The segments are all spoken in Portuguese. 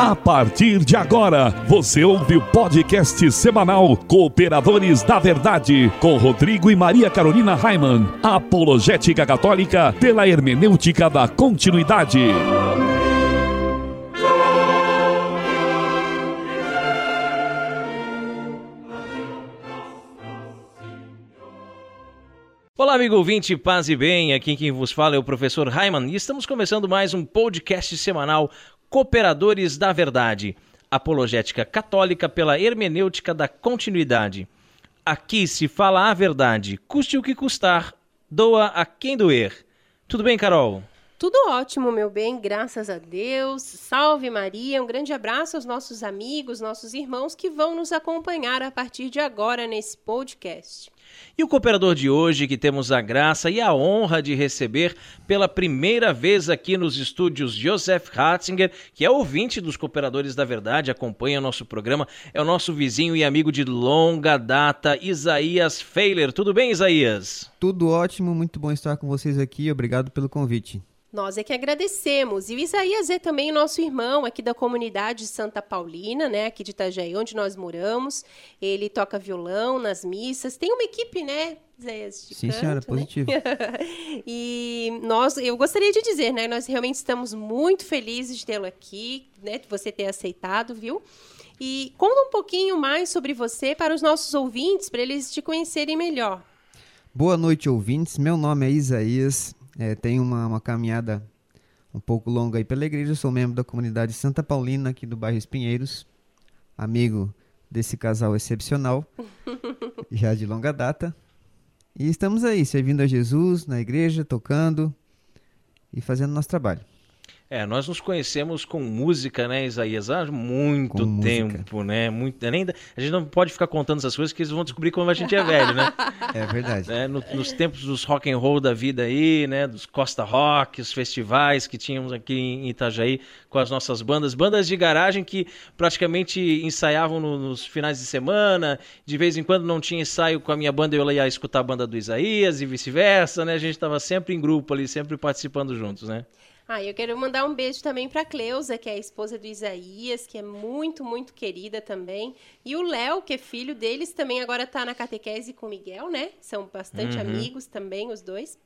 A partir de agora, você ouve o podcast semanal Cooperadores da Verdade, com Rodrigo e Maria Carolina Raimann. Apologética Católica pela hermenêutica da continuidade. Olá, amigo ouvinte, paz e bem. Aqui quem vos fala é o professor Raiman e estamos começando mais um podcast semanal Cooperadores da Verdade, apologética católica pela hermenêutica da continuidade. Aqui se fala a verdade, custe o que custar, doa a quem doer. Tudo bem, Carol? Tudo ótimo, meu bem, graças a Deus. Salve Maria, um grande abraço aos nossos amigos, nossos irmãos que vão nos acompanhar a partir de agora nesse podcast. E o cooperador de hoje, que temos a graça e a honra de receber pela primeira vez aqui nos estúdios Joseph Ratzinger, que é ouvinte dos Cooperadores da Verdade, acompanha nosso programa, é o nosso vizinho e amigo de longa data, Isaías Feiler. Tudo bem, Isaías? Tudo ótimo, muito bom estar com vocês aqui. Obrigado pelo convite. Nós é que agradecemos. E o Isaías é também nosso irmão aqui da comunidade Santa Paulina, né, aqui de Itajaí, onde nós moramos. Ele toca violão nas missas. Tem uma equipe, né, Isaías? Sim, canto, senhora, né? positivo. e nós, eu gostaria de dizer, né, nós realmente estamos muito felizes de tê-lo aqui, né, de você ter aceitado, viu? E conta um pouquinho mais sobre você para os nossos ouvintes, para eles te conhecerem melhor. Boa noite, ouvintes. Meu nome é Isaías, é, tenho uma, uma caminhada um pouco longa aí pela igreja. Sou membro da comunidade Santa Paulina, aqui do bairro Espinheiros. Amigo desse casal excepcional, já de longa data. E estamos aí, servindo a Jesus na igreja, tocando e fazendo nosso trabalho. É, nós nos conhecemos com música, né, Isaías? Há muito com tempo, música. né? Muito, nem, a gente não pode ficar contando essas coisas que eles vão descobrir quando a gente é velho, né? É verdade. É, no, nos tempos dos rock and roll da vida aí, né? Dos Costa Rock, os festivais que tínhamos aqui em Itajaí com as nossas bandas, bandas de garagem que praticamente ensaiavam no, nos finais de semana. De vez em quando não tinha ensaio com a minha banda, eu ia escutar a banda do Isaías e vice-versa, né? A gente estava sempre em grupo ali, sempre participando juntos, né? Ah, eu quero mandar um beijo também para Cleusa, que é a esposa do Isaías, que é muito, muito querida também. E o Léo, que é filho deles, também agora está na catequese com o Miguel, né? São bastante uhum. amigos também, os dois.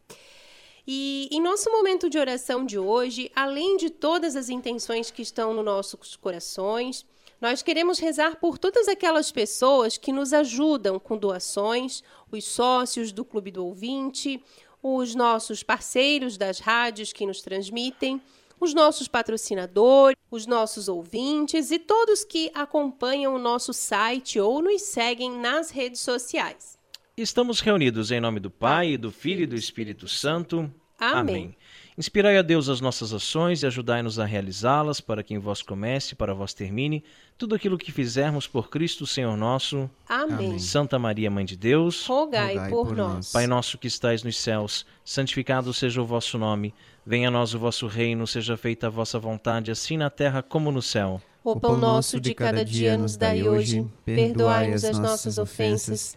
E em nosso momento de oração de hoje, além de todas as intenções que estão nos nossos corações, nós queremos rezar por todas aquelas pessoas que nos ajudam com doações, os sócios do Clube do Ouvinte, os nossos parceiros das rádios que nos transmitem, os nossos patrocinadores, os nossos ouvintes e todos que acompanham o nosso site ou nos seguem nas redes sociais. Estamos reunidos em nome do Pai, do Filho e do Espírito Santo. Amém. Amém. Inspirai a Deus as nossas ações e ajudai-nos a realizá-las, para que em vós comece, para vós termine, tudo aquilo que fizermos por Cristo, Senhor nosso. Amém. Santa Maria, Mãe de Deus, rogai, rogai por, por nós. Pai nosso que estais nos céus, santificado seja o vosso nome. Venha a nós o vosso reino, seja feita a vossa vontade, assim na terra como no céu. O pão nosso de cada dia nos dai hoje, perdoai-nos as nossas ofensas,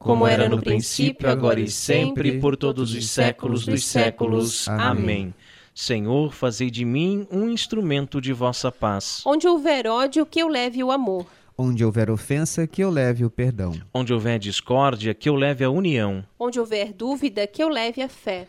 como era no princípio, agora e sempre, por todos os séculos dos séculos. Amém. Senhor, fazei de mim um instrumento de vossa paz. Onde houver ódio, que eu leve o amor. Onde houver ofensa, que eu leve o perdão. Onde houver discórdia, que eu leve a união. Onde houver dúvida, que eu leve a fé.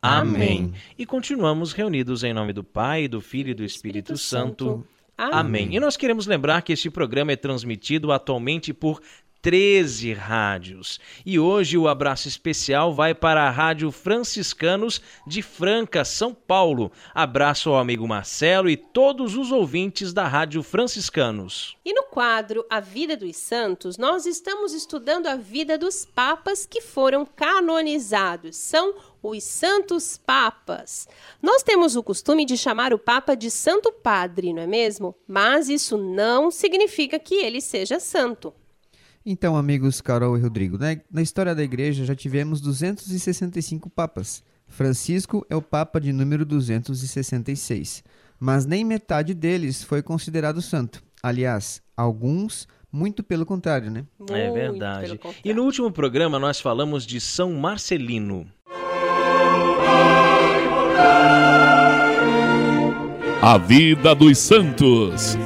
Amém. E continuamos reunidos em nome do Pai, do Filho e do Espírito, Espírito Santo. Santo. Amém. Amém. E nós queremos lembrar que este programa é transmitido atualmente por 13 rádios. E hoje o abraço especial vai para a Rádio Franciscanos de Franca, São Paulo. Abraço ao amigo Marcelo e todos os ouvintes da Rádio Franciscanos. E no quadro A Vida dos Santos, nós estamos estudando a vida dos papas que foram canonizados. São os Santos Papas. Nós temos o costume de chamar o Papa de Santo Padre, não é mesmo? Mas isso não significa que ele seja santo. Então, amigos Carol e Rodrigo, né? na história da igreja já tivemos 265 papas. Francisco é o papa de número 266, mas nem metade deles foi considerado santo. Aliás, alguns muito pelo contrário, né? É é verdade. E no último programa nós falamos de São Marcelino. A vida dos santos.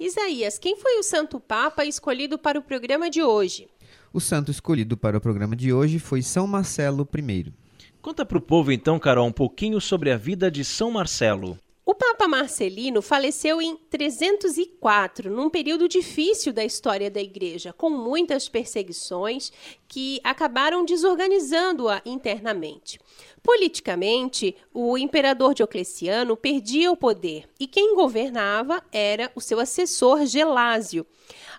Isaías, quem foi o Santo Papa escolhido para o programa de hoje? O santo escolhido para o programa de hoje foi São Marcelo I. Conta para o povo então, Carol, um pouquinho sobre a vida de São Marcelo. O Papa Marcelino faleceu em 304, num período difícil da história da Igreja, com muitas perseguições que acabaram desorganizando-a internamente. Politicamente, o imperador Diocleciano perdia o poder e quem governava era o seu assessor Gelásio.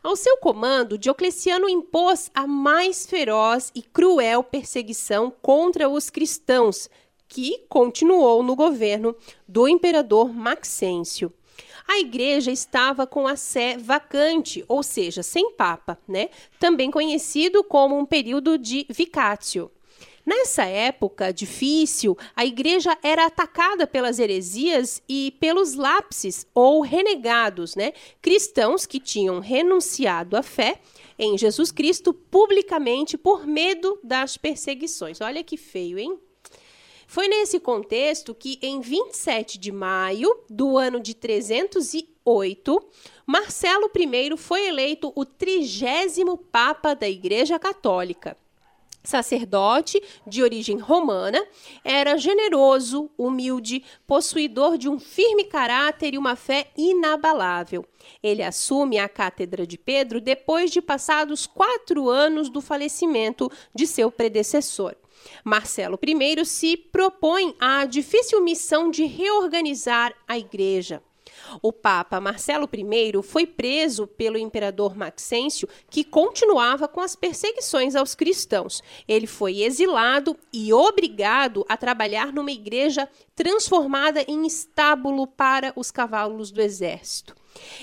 Ao seu comando, Diocleciano impôs a mais feroz e cruel perseguição contra os cristãos, que continuou no governo do imperador Maxêncio. A igreja estava com a sé vacante, ou seja, sem papa, né? Também conhecido como um período de vicatio. Nessa época difícil, a igreja era atacada pelas heresias e pelos lápses ou renegados, né? Cristãos que tinham renunciado à fé em Jesus Cristo publicamente por medo das perseguições. Olha que feio, hein? Foi nesse contexto que, em 27 de maio do ano de 308, Marcelo I foi eleito o trigésimo Papa da Igreja Católica. Sacerdote de origem romana, era generoso, humilde, possuidor de um firme caráter e uma fé inabalável. Ele assume a cátedra de Pedro depois de passados quatro anos do falecimento de seu predecessor. Marcelo I se propõe a difícil missão de reorganizar a igreja. O Papa Marcelo I foi preso pelo imperador Maxêncio, que continuava com as perseguições aos cristãos. Ele foi exilado e obrigado a trabalhar numa igreja transformada em estábulo para os cavalos do exército.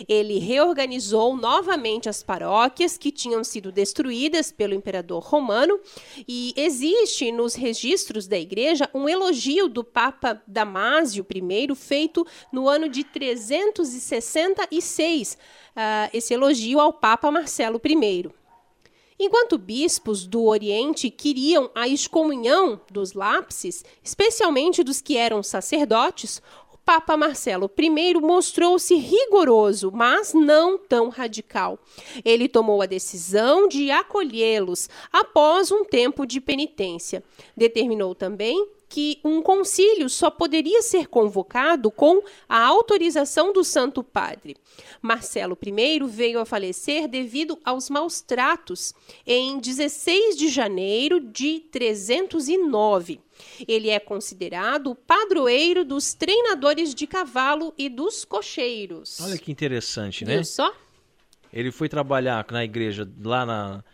Ele reorganizou novamente as paróquias que tinham sido destruídas pelo imperador romano e existe nos registros da igreja um elogio do Papa Damásio I feito no ano de 366, uh, ah, esse elogio ao Papa Marcelo I. Enquanto bispos do Oriente queriam a excomunhão dos lápses, especialmente dos que eram sacerdotes, Papa Marcelo I mostrou-se rigoroso, mas não tão radical. Ele tomou a decisão de acolhê-los após um tempo de penitência. Determinou também que um concílio só poderia ser convocado com a autorização do Santo Padre. Marcelo I veio a falecer devido aos maus tratos em 16 de janeiro de 309. Ele é considerado o padroeiro dos treinadores de cavalo e dos cocheiros. Olha que interessante, né? Viu só? Ele foi trabalhar na igreja lá na,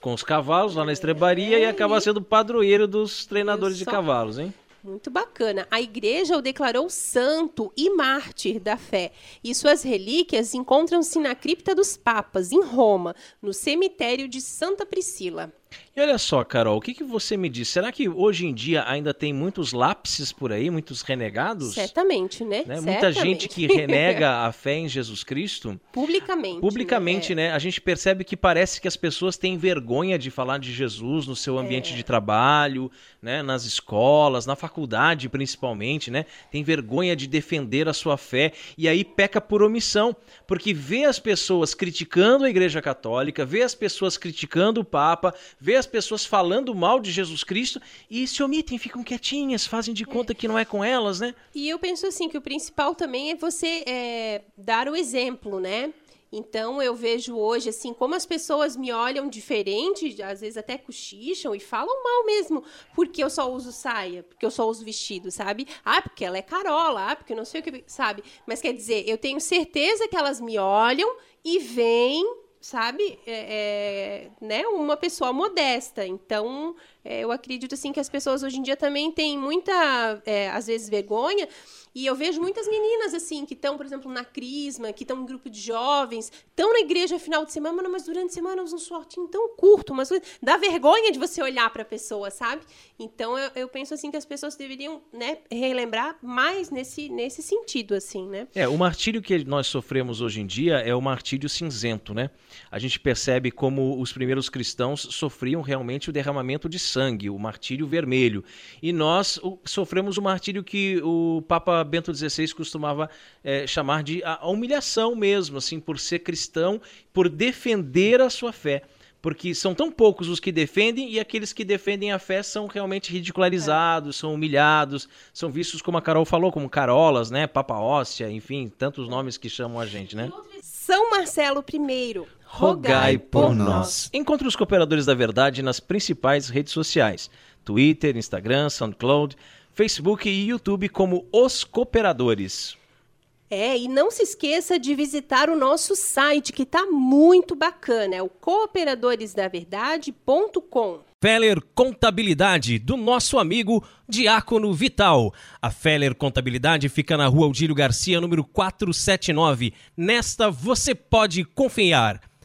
com os cavalos, lá na estrebaria, é, e acaba sendo padroeiro dos treinadores de cavalos, hein? Muito bacana. A igreja o declarou santo e mártir da fé, e suas relíquias encontram-se na cripta dos papas, em Roma, no cemitério de Santa Priscila. E olha só, Carol, o que, que você me diz? Será que hoje em dia ainda tem muitos lápis por aí, muitos renegados? Certamente, né? né? Muita gente que renega a fé em Jesus Cristo. Publicamente. Publicamente, né? né? A gente percebe que parece que as pessoas têm vergonha de falar de Jesus no seu ambiente é. de trabalho, né? nas escolas, na faculdade principalmente, né? Tem vergonha de defender a sua fé e aí peca por omissão, porque vê as pessoas criticando a Igreja Católica, vê as pessoas criticando o Papa, vê as pessoas falando mal de Jesus Cristo e se omitem, ficam quietinhas, fazem de conta que não é com elas, né? E eu penso assim que o principal também é você é, dar o exemplo, né? Então eu vejo hoje assim como as pessoas me olham diferente, às vezes até cochicham e falam mal mesmo, porque eu só uso saia, porque eu só uso vestido, sabe? Ah, porque ela é Carola, ah, porque não sei o que, sabe? Mas quer dizer, eu tenho certeza que elas me olham e veem sabe, é, é, né, uma pessoa modesta. Então, é, eu acredito assim que as pessoas hoje em dia também têm muita, é, às vezes, vergonha e eu vejo muitas meninas, assim, que estão, por exemplo, na Crisma, que estão em grupo de jovens, estão na igreja final de semana, mas durante a semana usam um shortinho tão curto, mas dá vergonha de você olhar para a pessoa, sabe? Então, eu, eu, penso, assim, que as pessoas deveriam, né, relembrar mais nesse, nesse sentido, assim, né? É, o martírio que nós sofremos hoje em dia é o martírio cinzento, né? A gente percebe como os primeiros cristãos sofriam realmente o derramamento de sangue, o martírio vermelho. E nós sofremos o martírio que o Papa Bento XVI costumava é, chamar de a humilhação mesmo, assim, por ser cristão, por defender a sua fé porque são tão poucos os que defendem e aqueles que defendem a fé são realmente ridicularizados, é. são humilhados, são vistos como a Carol falou, como carolas, né, papa óssea, enfim, tantos nomes que chamam a gente, né? São Marcelo I, rogai por nós. Encontre os cooperadores da verdade nas principais redes sociais: Twitter, Instagram, SoundCloud, Facebook e YouTube como Os Cooperadores. É, e não se esqueça de visitar o nosso site, que está muito bacana, é o cooperadoresdaverdade.com. Feller Contabilidade, do nosso amigo Diácono Vital. A Feller Contabilidade fica na rua Aldílio Garcia, número 479. Nesta você pode confiar.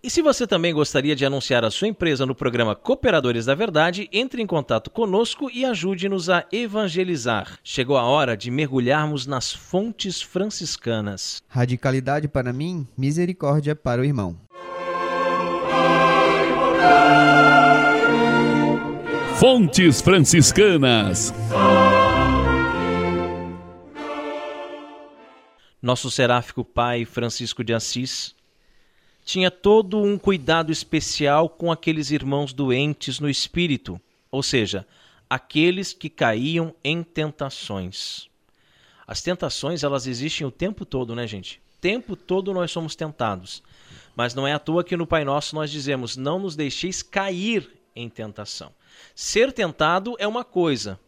E se você também gostaria de anunciar a sua empresa no programa Cooperadores da Verdade, entre em contato conosco e ajude-nos a evangelizar. Chegou a hora de mergulharmos nas fontes franciscanas. Radicalidade para mim, misericórdia para o irmão. Fontes franciscanas. Nosso seráfico pai Francisco de Assis tinha todo um cuidado especial com aqueles irmãos doentes no espírito, ou seja, aqueles que caíam em tentações. As tentações, elas existem o tempo todo, né, gente? O tempo todo nós somos tentados. Mas não é à toa que no Pai Nosso nós dizemos: não nos deixeis cair em tentação. Ser tentado é uma coisa,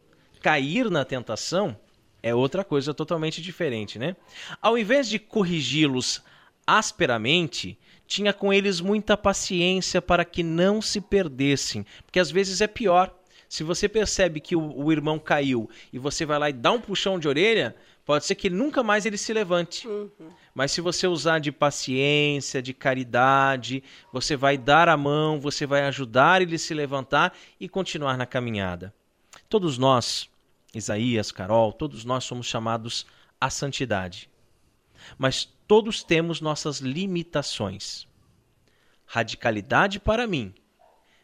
cair na tentação é outra coisa totalmente diferente, né? Ao invés de corrigi-los asperamente, tinha com eles muita paciência para que não se perdessem, porque às vezes é pior. Se você percebe que o, o, irmão caiu e você vai lá e dá um puxão de orelha, pode ser que nunca mais ele se levante. Uhum. Mas se você usar de paciência, de caridade, você vai dar a mão, você vai ajudar ele a se levantar e continuar na caminhada. Todos nós, Isaías, Carol, todos nós somos chamados à santidade. Mas todos temos nossas limitações. Radicalidade para mim,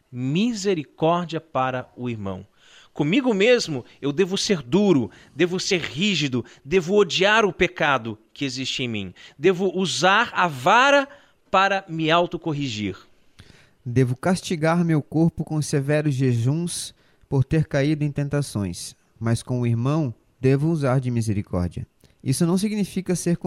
misericórdia para o irmão. Comigo mesmo eu devo ser duro, devo ser rígido, devo odiar o pecado que existe em mim, devo usar a vara para me autocorrigir. Devo castigar meu corpo com severos jejuns por ter caído em tentações, mas com o irmão devo usar de misericórdia. Isso não significa ser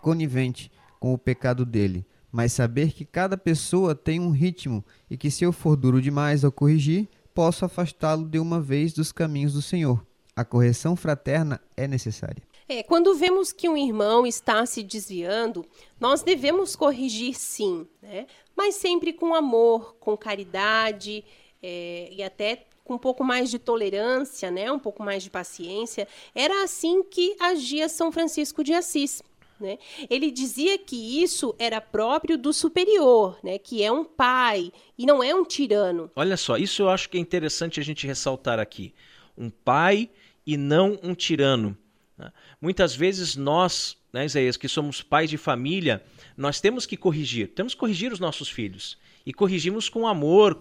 conivente com o pecado dele, mas saber que cada pessoa tem um ritmo e que se eu for duro demais ao corrigir, posso afastá-lo de uma vez dos caminhos do Senhor. A correção fraterna é necessária. É, quando vemos que um irmão está se desviando, nós devemos corrigir sim, né? mas sempre com amor, com caridade é, e até com um pouco mais de tolerância, né, um pouco mais de paciência. Era assim que agia São Francisco de Assis. Né? Ele dizia que isso era próprio do superior, né? que é um pai e não é um tirano. Olha só, isso eu acho que é interessante a gente ressaltar aqui. um pai e não um tirano. Né? Muitas vezes nós, né, Isaías, que somos pais de família, nós temos que corrigir, temos que corrigir os nossos filhos. E corrigimos com amor,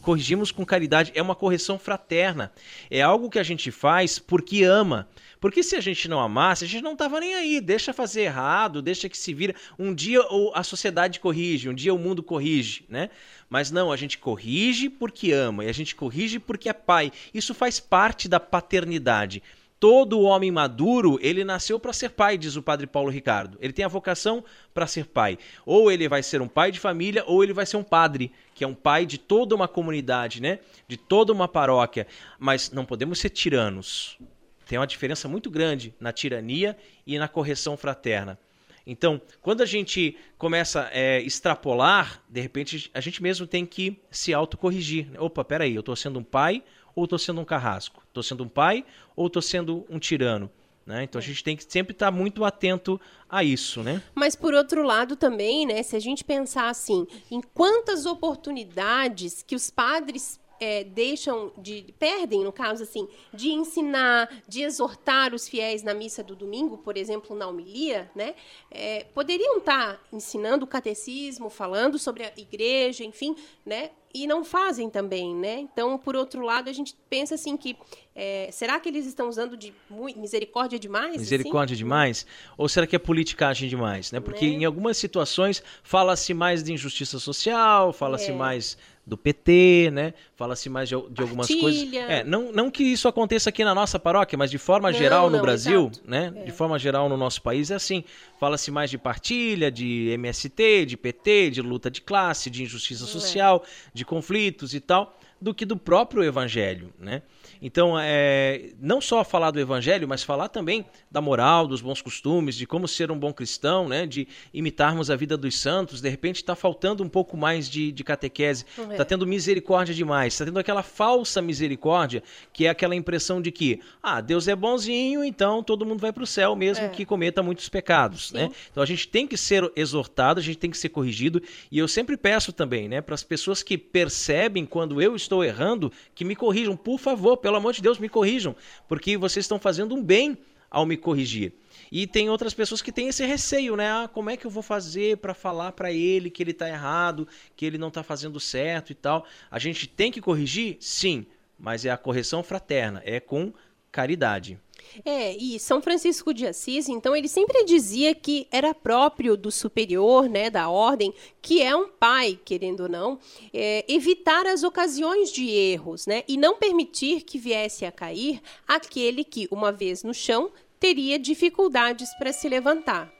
corrigimos com caridade. É uma correção fraterna. É algo que a gente faz porque ama. Porque se a gente não amasse, a gente não estava nem aí. Deixa fazer errado, deixa que se vira. Um dia a sociedade corrige, um dia o mundo corrige, né? Mas não, a gente corrige porque ama e a gente corrige porque é pai. Isso faz parte da paternidade. Todo homem maduro, ele nasceu para ser pai, diz o padre Paulo Ricardo. Ele tem a vocação para ser pai. Ou ele vai ser um pai de família, ou ele vai ser um padre, que é um pai de toda uma comunidade, né? De toda uma paróquia. Mas não podemos ser tiranos. Tem uma diferença muito grande na tirania e na correção fraterna. Então, quando a gente começa a é, extrapolar, de repente a gente mesmo tem que se autocorrigir. Opa, peraí, eu estou sendo um pai ou estou sendo um carrasco? Estou sendo um pai ou estou sendo um tirano? Né? Então a gente tem que sempre estar tá muito atento a isso, né? Mas por outro lado também, né, se a gente pensar assim, em quantas oportunidades que os padres é, deixam de perdem no caso assim de ensinar de exortar os fiéis na missa do domingo por exemplo na homilia né é, poderiam estar tá ensinando o catecismo falando sobre a igreja enfim né e não fazem também, né? Então, por outro lado, a gente pensa assim que é, será que eles estão usando de misericórdia demais? Assim? Misericórdia assim? demais? Ou será que é politicagem demais, né? Porque né? em algumas situações fala-se mais de injustiça social, fala-se é. mais do PT, né? Fala-se mais de, de algumas coisas. É, não, não que isso aconteça aqui na nossa paróquia, mas de forma não, geral no não, Brasil, exato. né? É. De forma geral no nosso país é assim. Fala-se mais de partilha, de MST, de PT, de luta de classe, de injustiça é. social, de conflitos e tal, do que do próprio evangelho, né? Então, é, não só falar do evangelho, mas falar também da moral, dos bons costumes, de como ser um bom cristão, né? de imitarmos a vida dos santos. De repente está faltando um pouco mais de, de catequese, está é. tendo misericórdia demais, está tendo aquela falsa misericórdia, que é aquela impressão de que, ah, Deus é bonzinho, então todo mundo vai para o céu, mesmo é. que cometa muitos pecados. Né? Então a gente tem que ser exortado, a gente tem que ser corrigido, e eu sempre peço também, né, para as pessoas que percebem quando eu estou errando, que me corrijam, por favor, pelo amor de Deus, me corrijam, porque vocês estão fazendo um bem ao me corrigir. E tem outras pessoas que têm esse receio, né? Ah, como é que eu vou fazer para falar para ele que ele está errado, que ele não está fazendo certo e tal? A gente tem que corrigir? Sim, mas é a correção fraterna, é com caridade. É, e São Francisco de Assis, então, ele sempre dizia que era próprio do superior, né, da ordem, que é um pai, querendo ou não, é, evitar as ocasiões de erros, né, e não permitir que viesse a cair aquele que, uma vez no chão, teria dificuldades para se levantar.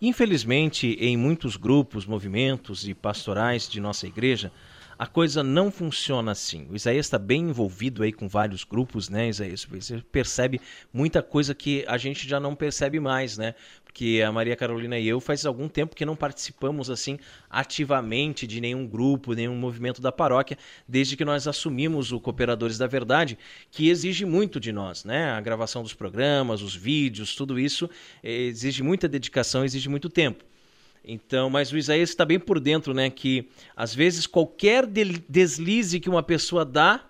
Infelizmente, em muitos grupos, movimentos e pastorais de nossa igreja, a coisa não funciona assim. O Isaías está bem envolvido aí com vários grupos, né, Isaías? Você percebe muita coisa que a gente já não percebe mais, né? Porque a Maria Carolina e eu faz algum tempo que não participamos assim ativamente de nenhum grupo, nenhum movimento da paróquia, desde que nós assumimos o Cooperadores da Verdade, que exige muito de nós, né? A gravação dos programas, os vídeos, tudo isso eh, exige muita dedicação, exige muito tempo. Então, mas o Isaías está bem por dentro, né? Que às vezes qualquer deslize que uma pessoa dá,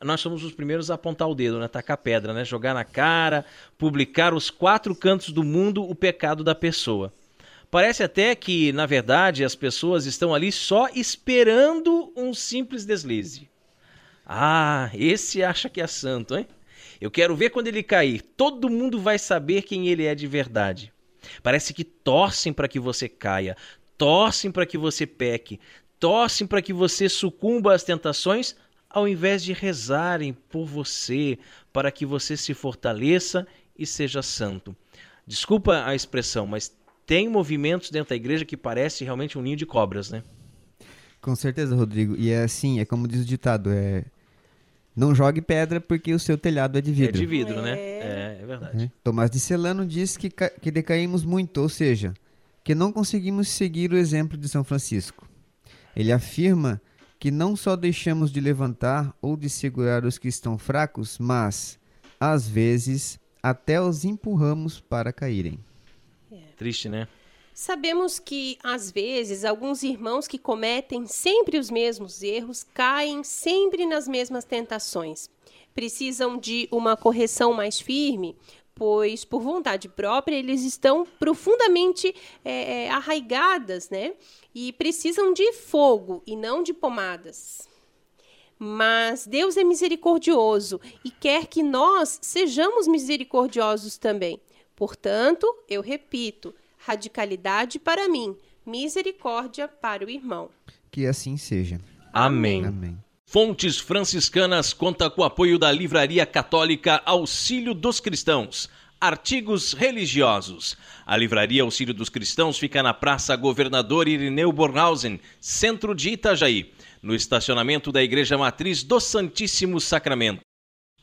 nós somos os primeiros a apontar o dedo, né? Tacar pedra, né? Jogar na cara, publicar os quatro cantos do mundo o pecado da pessoa. Parece até que, na verdade, as pessoas estão ali só esperando um simples deslize. Ah, esse acha que é santo, hein? Eu quero ver quando ele cair. Todo mundo vai saber quem ele é de verdade. Parece que torcem para que você caia, torcem para que você peque, torcem para que você sucumba às tentações, ao invés de rezarem por você, para que você se fortaleça e seja santo. Desculpa a expressão, mas tem movimentos dentro da igreja que parece realmente um ninho de cobras, né? Com certeza, Rodrigo. E é assim, é como diz o ditado, é não jogue pedra porque o seu telhado é de vidro. É de vidro, né? é. né? É, é verdade. É. Tomás de Celano diz que, que decaímos muito, ou seja, que não conseguimos seguir o exemplo de São Francisco. Ele afirma que não só deixamos de levantar ou de segurar os que estão fracos, mas, às vezes, até os empurramos para caírem. É. Triste, né? Sabemos que, às vezes, alguns irmãos que cometem sempre os mesmos erros caem sempre nas mesmas tentações. precisam de uma correção mais firme, pois por vontade própria eles estão profundamente é, arraigadas, né? E precisam de fogo e não de pomadas. Mas Deus é misericordioso e quer que nós sejamos misericordiosos também. Portanto, eu repito, radicalidade para mim, misericórdia para o irmão. Que assim seja. Amém. Amém. Fontes Franciscanas conta com o apoio da Livraria Católica Auxílio dos Cristãos. Artigos religiosos. A Livraria Auxílio dos Cristãos fica na Praça Governador Irineu Bornhausen, centro de Itajaí, no estacionamento da Igreja Matriz do Santíssimo Sacramento.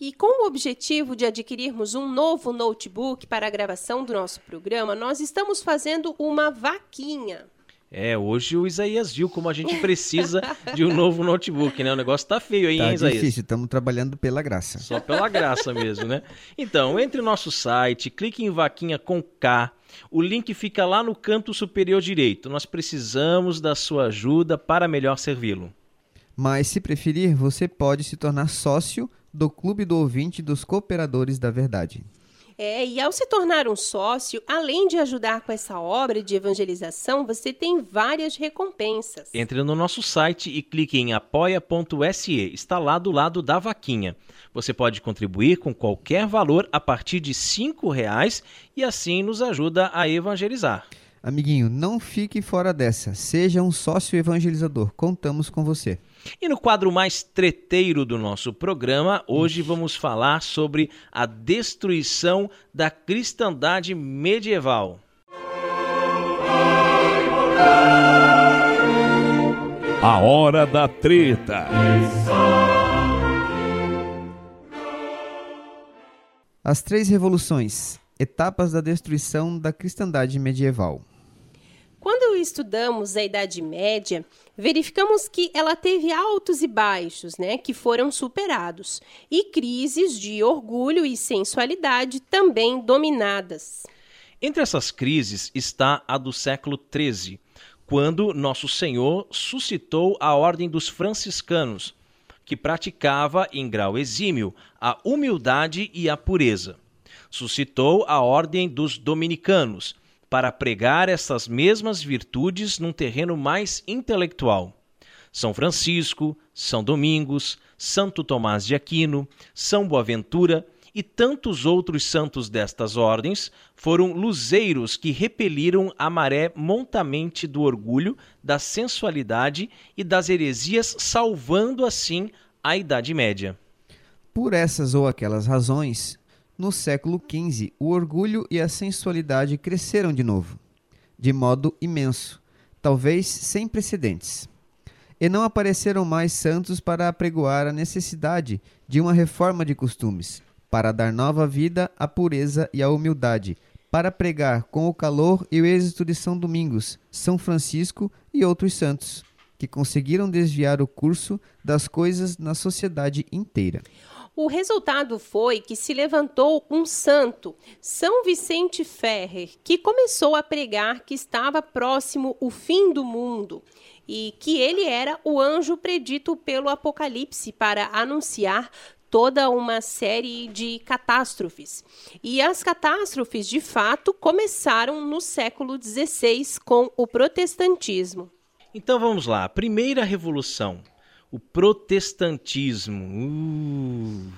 E com o objetivo de adquirirmos um novo notebook para a gravação do nosso programa, nós estamos fazendo uma vaquinha. É, hoje o Isaías viu como a gente precisa de um novo notebook, né? O negócio tá feio aí, Tá hein, Isaías? difícil, estamos trabalhando pela graça. Só pela graça mesmo, né? Então, entre no nosso site, clique em vaquinha com K. O link fica lá no canto superior direito. Nós precisamos da sua ajuda para melhor servi-lo. Mas, se preferir, você pode se tornar sócio do Clube do Ouvinte dos Cooperadores da Verdade. É, e ao se tornar um sócio, além de ajudar com essa obra de evangelização, você tem várias recompensas. Entre no nosso site e clique em apoia.se. Está lá do lado da vaquinha. Você pode contribuir com qualquer valor a partir de 5 reais e assim nos ajuda a evangelizar. Amiguinho, não fique fora dessa. Seja um sócio evangelizador. Contamos com você. E no quadro mais treteiro do nosso programa, hoje vamos falar sobre a destruição da cristandade medieval. A hora da treta. As três revoluções. Etapas da destruição da cristandade medieval. Quando estudamos a Idade Média, verificamos que ela teve altos e baixos, né, que foram superados, e crises de orgulho e sensualidade também dominadas. Entre essas crises está a do século XIII, quando Nosso Senhor suscitou a Ordem dos Franciscanos, que praticava em grau exímio a humildade e a pureza. Suscitou a Ordem dos Dominicanos, para pregar essas mesmas virtudes num terreno mais intelectual. São Francisco, São Domingos, Santo Tomás de Aquino, São Boaventura e tantos outros santos destas ordens foram luzeiros que repeliram a maré montamente do orgulho, da sensualidade e das heresias, salvando assim a Idade Média. Por essas ou aquelas razões, no século XV, o orgulho e a sensualidade cresceram de novo, de modo imenso, talvez sem precedentes. E não apareceram mais santos para apregoar a necessidade de uma reforma de costumes, para dar nova vida à pureza e à humildade, para pregar com o calor e o êxito de São Domingos, São Francisco e outros santos, que conseguiram desviar o curso das coisas na sociedade inteira. O resultado foi que se levantou um santo, São Vicente Ferrer, que começou a pregar que estava próximo o fim do mundo e que ele era o anjo predito pelo Apocalipse para anunciar toda uma série de catástrofes. E as catástrofes, de fato, começaram no século XVI com o protestantismo. Então vamos lá, a primeira revolução, o protestantismo. Uh,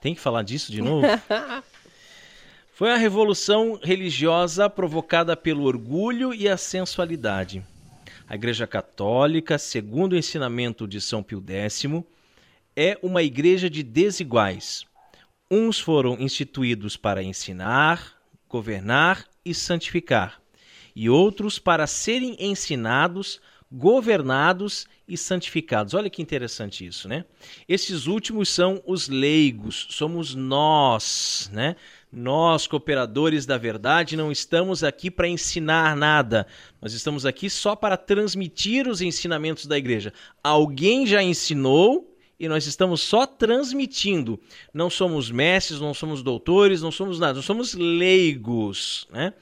tem que falar disso de novo? Foi a revolução religiosa provocada pelo orgulho e a sensualidade. A Igreja Católica, segundo o ensinamento de São Pio X, é uma igreja de desiguais. Uns foram instituídos para ensinar, governar e santificar, e outros para serem ensinados, governados e santificados. Olha que interessante isso, né? Esses últimos são os leigos, somos nós, né? Nós, cooperadores da verdade, não estamos aqui para ensinar nada. Nós estamos aqui só para transmitir os ensinamentos da igreja. Alguém já ensinou e nós estamos só transmitindo. Não somos mestres, não somos doutores, não somos nada. Nós somos leigos, né?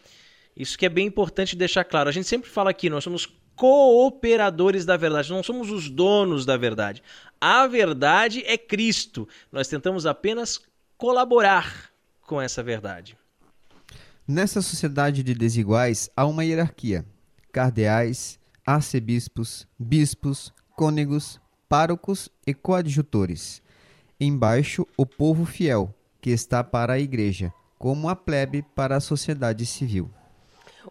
Isso que é bem importante deixar claro. A gente sempre fala aqui, nós somos cooperadores da verdade, não somos os donos da verdade. A verdade é Cristo. Nós tentamos apenas colaborar com essa verdade. Nessa sociedade de desiguais há uma hierarquia: cardeais, arcebispos, bispos, cônegos, párocos e coadjutores. Embaixo, o povo fiel, que está para a igreja, como a plebe para a sociedade civil.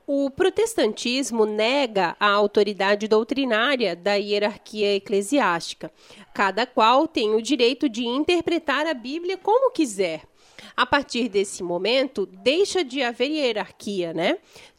O protestantismo nega a autoridade doutrinária da hierarquia eclesiástica. Cada qual tem o direito de interpretar a Bíblia como quiser. A partir desse momento, deixa de haver hierarquia, né?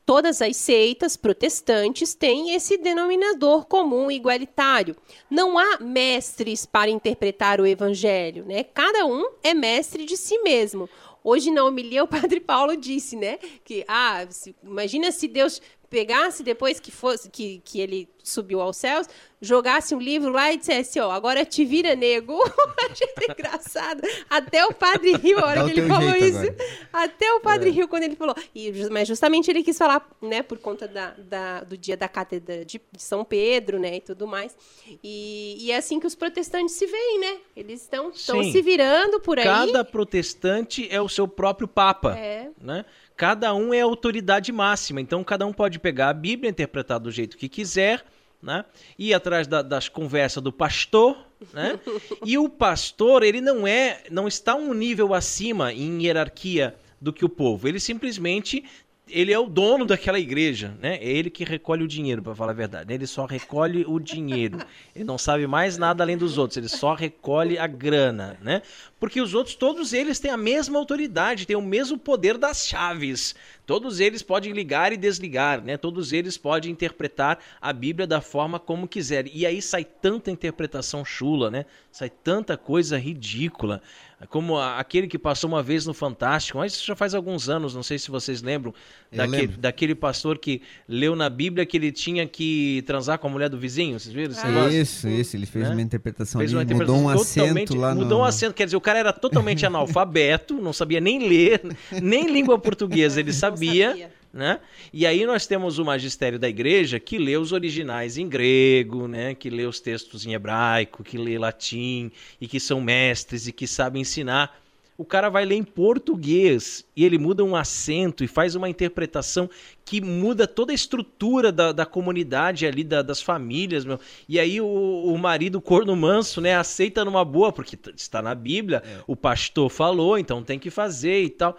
Todas as seitas protestantes têm esse denominador comum igualitário. Não há mestres para interpretar o evangelho, né? Cada um é mestre de si mesmo. Hoje na homilia o Padre Paulo disse, né, que ah, se, imagina se Deus pegasse depois que fosse que, que ele subiu aos céus, jogasse um livro lá e dissesse, ó, agora te vira nego. Achei engraçado. Até o padre Rio, a hora que ele falou isso. Agora. Até o padre é. Rio, quando ele falou. E, mas justamente ele quis falar, né, por conta da, da do dia da cátedra de, de, São Pedro, né, e tudo mais. E, e, é assim que os protestantes se veem, né? Eles estão se virando por aí. Cada protestante é o seu próprio papa, é. né? Cada um é autoridade máxima. Então, cada um pode pegar a Bíblia, interpretar do jeito que quiser, né? ir atrás da, das conversas do pastor. Né? e o pastor, ele não é, não está um nível acima em hierarquia do que o povo. Ele simplesmente ele é o dono daquela igreja, né? É ele que recolhe o dinheiro, para falar a verdade. Ele só recolhe o dinheiro. Ele não sabe mais nada além dos outros. Ele só recolhe a grana, né? Porque os outros, todos eles têm a mesma autoridade, têm o mesmo poder das chaves. Todos eles podem ligar e desligar, né? Todos eles podem interpretar a Bíblia da forma como quiserem. E aí sai tanta interpretação chula, né? Sai tanta coisa ridícula como aquele que passou uma vez no Fantástico, mas isso já faz alguns anos, não sei se vocês lembram, daquele, daquele, pastor que leu na Bíblia que ele tinha que transar com a mulher do vizinho, vocês viram? Ah, isso, isso, ele fez é? uma interpretação fez uma ali, interpretação mudou um acento lá Mudou no... um acento, quer dizer, o cara era totalmente analfabeto, não sabia nem ler, nem língua portuguesa ele sabia. sabia né? E aí nós temos o magistério da igreja que lê os originais em grego, né? que lê os textos em hebraico, que lê latim e que são mestres e que sabem ensinar. O cara vai ler em português e ele muda um acento e faz uma interpretação que muda toda a estrutura da, da comunidade ali, da, das famílias, meu. E aí o, o marido corno manso, né, aceita numa boa, porque está na Bíblia, é. o pastor falou, então tem que fazer e tal.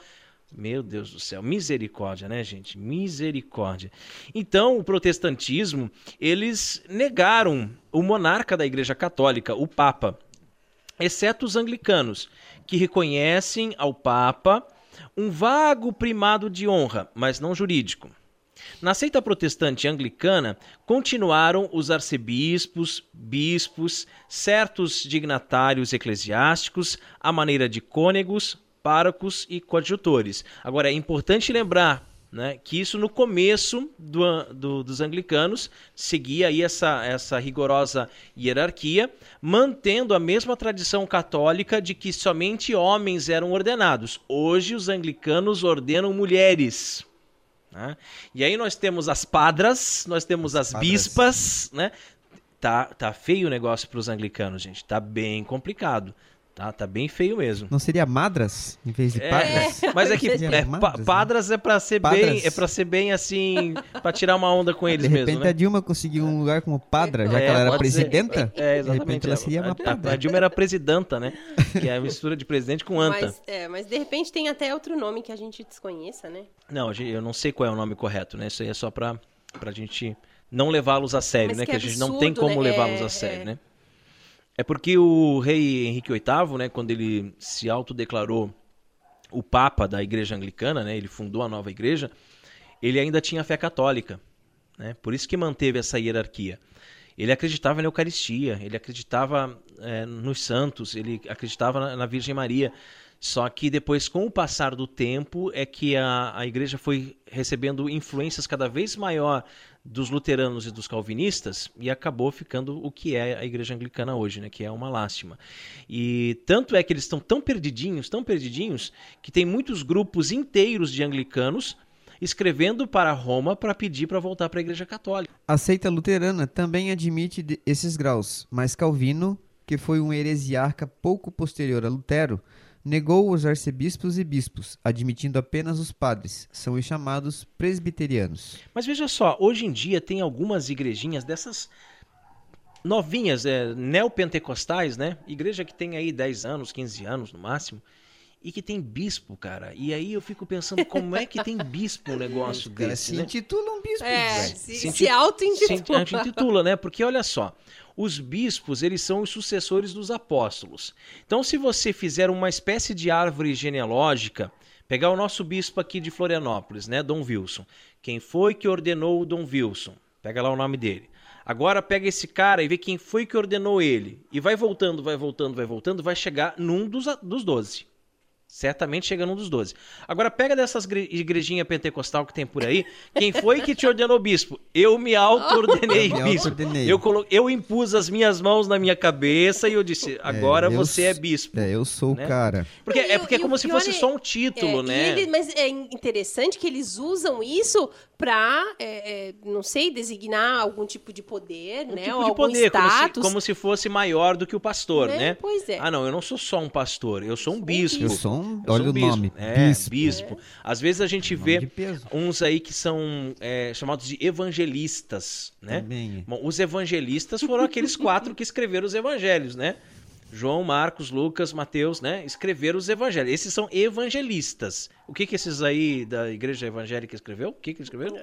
Meu Deus do céu, misericórdia, né, gente? Misericórdia. Então, o protestantismo, eles negaram o monarca da Igreja Católica, o Papa, exceto os anglicanos, que reconhecem ao Papa um vago primado de honra, mas não jurídico. Na seita protestante anglicana, continuaram os arcebispos, bispos, certos dignatários eclesiásticos, à maneira de cônegos, párocos e coadjutores. Agora, é importante lembrar né, que isso no começo do, do, dos anglicanos seguia aí essa, essa rigorosa hierarquia, mantendo a mesma tradição católica de que somente homens eram ordenados. Hoje os anglicanos ordenam mulheres. Né? E aí nós temos as padras, nós temos as, as bispas, né? Tá, tá feio o negócio para os anglicanos, gente. Tá bem complicado. Tá, tá bem feio mesmo. Não seria madras em vez de padras? É, mas é que é, pa, né? padras é para ser padras. bem, é para ser bem assim, para tirar uma onda com eles mesmo. De repente né? a Dilma conseguiu um lugar como padra, já é, que ela era presidenta. Ser. É, exatamente. De repente ela seria uma padra. A, a, Dilma era presidenta, né? Que é a mistura de presidente com anta. Mas, é, mas de repente tem até outro nome que a gente desconheça, né? Não, eu não sei qual é o nome correto, né? Isso aí é só para pra gente não levá-los a sério, mas né? Que, que a gente absurdo, não tem como né? levá-los a é, sério, é. né? É porque o rei Henrique VIII, né, quando ele se autodeclarou o papa da igreja anglicana, né, ele fundou a nova igreja, ele ainda tinha fé católica. Né? Por isso que manteve essa hierarquia. Ele acreditava na Eucaristia, ele acreditava é, nos santos, ele acreditava na, na, Virgem Maria. Só que depois, com o passar do tempo, é que a, a igreja foi recebendo influências cada vez maior dos luteranos e dos calvinistas e acabou ficando o que é a igreja anglicana hoje, né, que é uma lástima. E tanto é que eles estão tão perdidinhos, tão perdidinhos, que tem muitos grupos inteiros de anglicanos escrevendo para Roma para pedir para voltar para a Igreja Católica. A seita luterana também admite esses graus, mas Calvino, que foi um heresiarca pouco posterior a Lutero, negou os arcebispos e bispos, admitindo apenas os padres. São os chamados presbiterianos. Mas veja só, hoje em dia tem algumas igrejinhas dessas novinhas, é, neopentecostais, né? Igreja que tem aí 10 anos, 15 anos no máximo, e que tem bispo, cara. E aí eu fico pensando como é que tem bispo um negócio cara, desse, se né? intitula um bispo. É, se, Se se auto-intitula. Se intitula, né? Porque olha só, os bispos, eles são os sucessores dos apóstolos. Então, se você fizer uma espécie de árvore genealógica, pegar o nosso bispo aqui de Florianópolis, né, Dom Wilson. Quem foi que ordenou o Dom Wilson? Pega lá o nome dele. Agora pega esse cara e vê quem foi que ordenou ele. E vai voltando, vai voltando, vai voltando, vai chegar num dos, dos 12. Certamente chega num dos 12. Agora pega dessas igrejinhas pentecostal que tem por aí. Quem foi que te ordenou bispo? Eu me auto-ordenei Eu me bispo. Eu, colo... eu impus as minhas mãos na minha cabeça e eu disse: agora eu você é bispo. É, eu sou né? o cara. Porque, E é porque é e como se fosse é- só um título, É, né? ele- mas é interessante que eles usam isso para, não sei, designar algum tipo de poder, Um né? tipo ou de algum poder, como se, status. como se fosse maior do que o pastor, Né? né? Pois é. Ah, não, eu não sou só um pastor, eu sou um bispo. Eu sou um. Eu sou Olha um o bispo. nome. É, bispo. bispo. Às vezes a gente vê uns aí que são é, chamados de evangelistas, né? Bom, os evangelistas foram aqueles quatro que escreveram os evangelhos, né? João, Marcos, Lucas, Mateus, né? Escreveram os evangelhos. Esses são evangelistas. O que que esses aí da igreja evangélica escreveu? O que que escreveram?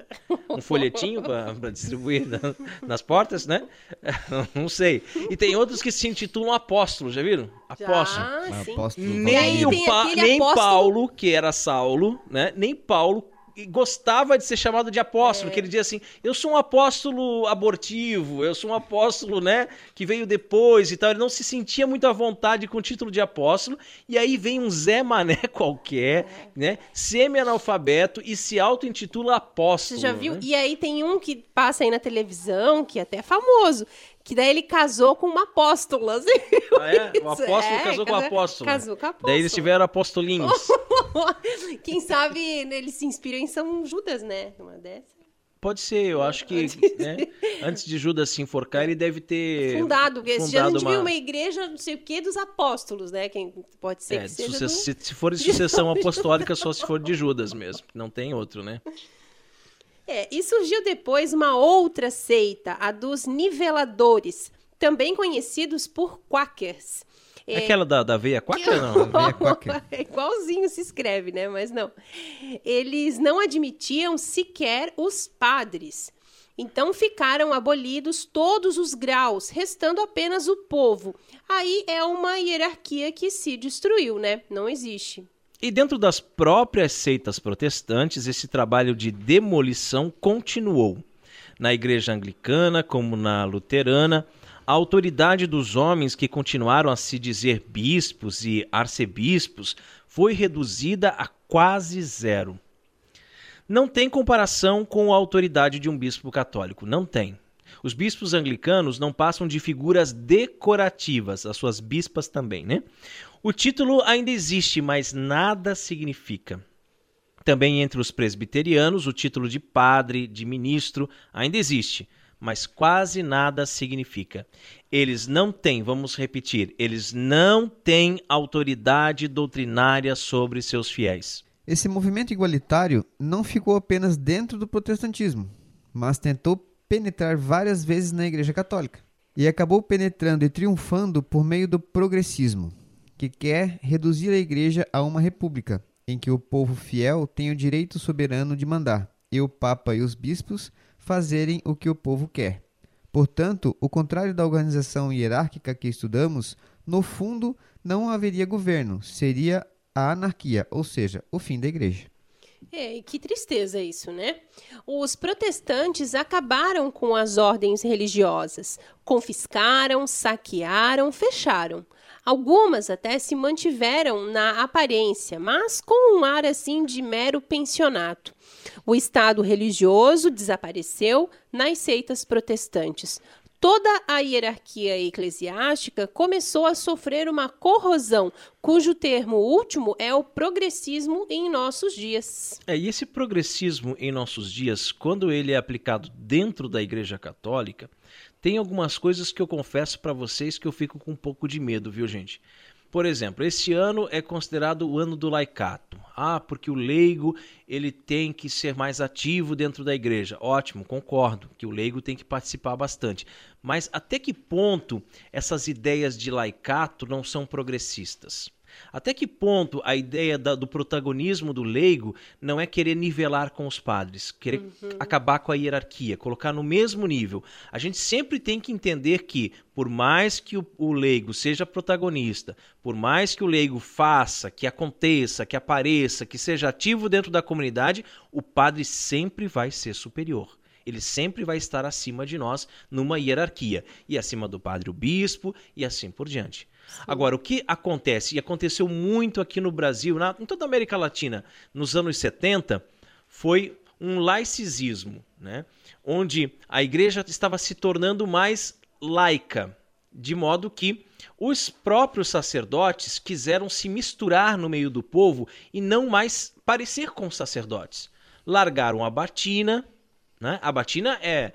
Um folhetinho para distribuir na- nas portas, né? Não sei. E tem outros que se intitulam apóstolos, já viram? Apóstolo. Já, apóstolo Nem, Pa- nem apóstolo- Paulo, que era Saulo, né? Nem Paulo gostava de ser chamado de apóstolo, que ele dizia assim: "Eu sou um apóstolo abortivo, eu sou um apóstolo, né, que veio depois e tal". Ele não se sentia muito à vontade com o título de apóstolo, e aí vem um Zé Mané qualquer, né, semi-analfabeto e se auto-intitula apóstolo. Você já viu? né? E aí tem um que passa aí na televisão, que é até famoso, que daí ele casou com uma apóstola. Viu Ah, é? O apóstolo É, casou com o apóstolo. Casou com a apóstola. Daí eles tiveram apostolinhos. Quem sabe né, ele se inspira em São Judas, né? Uma dessas. Pode ser, eu acho que né, antes de Judas se enforcar, ele deve ter Fundado, porque esse dia a fundado gente viu uma igreja, não sei o quê, dos apóstolos, né? Quem pode ser É, que seja suce- do- se, se for de sucessão apostólica, só se for de Judas mesmo. Não tem outro, né? É, e surgiu depois uma outra seita, a dos niveladores, também conhecidos por quakers. É aquela da, da veia quaca, não? Veia quaker. É igualzinho se escreve, né? Mas não. Eles não admitiam sequer os padres. Então ficaram abolidos todos os graus, restando apenas o povo. Aí é uma hierarquia que se destruiu, né? Não existe. E dentro das próprias seitas protestantes, esse trabalho de demolição continuou. Na igreja anglicana, como na luterana, a autoridade dos homens que continuaram a se dizer bispos e arcebispos foi reduzida a quase zero. Não tem comparação com a autoridade de um bispo católico, não tem. Os bispos anglicanos não passam de figuras decorativas, as suas bispas também, né? O título ainda existe, mas nada significa. Também entre os presbiterianos, o título de padre, de ministro, ainda existe, mas quase nada significa. Eles não têm, vamos repetir, eles não têm autoridade doutrinária sobre seus fiéis. Esse movimento igualitário não ficou apenas dentro do protestantismo, mas tentou penetrar várias vezes na Igreja Católica. E acabou penetrando e triunfando por meio do progressismo, que quer reduzir a Igreja a uma república, em que o povo fiel tem o direito soberano de mandar, e o Papa e os bispos fazerem o que o povo quer. Portanto, o contrário da organização hierárquica que estudamos, no fundo, não haveria governo, seria a anarquia, ou seja, o fim da igreja. É, que tristeza isso, né? Os protestantes acabaram com as ordens religiosas, confiscaram, saquearam, fecharam. Algumas até se mantiveram na aparência, mas com um ar assim de mero pensionato. O Estado religioso desapareceu nas seitas protestantes. Toda a hierarquia eclesiástica começou a sofrer uma corrosão, cujo termo último é o progressismo em nossos dias. É, e esse progressismo em nossos dias, quando ele é aplicado dentro da Igreja Católica, tem algumas coisas que eu confesso para vocês que eu fico com um pouco de medo, viu, gente? Por exemplo, esse ano é considerado o ano do laicato. Ah, porque o leigo ele tem que ser mais ativo dentro da igreja. Ótimo, concordo que o leigo tem que participar bastante. Mas até que ponto essas ideias de laicato não são progressistas? Até que ponto a ideia da, do protagonismo do leigo não é querer nivelar com os padres, querer uhum. acabar com a hierarquia, colocar no mesmo nível? A gente sempre tem que entender que, por mais que o, o leigo seja protagonista, por mais que o leigo faça, que aconteça, que apareça, que seja ativo dentro da comunidade, o padre sempre vai ser superior ele sempre vai estar acima de nós numa hierarquia, e acima do padre o bispo e assim por diante. Agora, o que acontece, e aconteceu muito aqui no Brasil, na, em toda a América Latina, nos anos 70, foi um laicismo, né? onde a igreja estava se tornando mais laica, de modo que os próprios sacerdotes quiseram se misturar no meio do povo e não mais parecer com sacerdotes. Largaram a batina, né? A batina é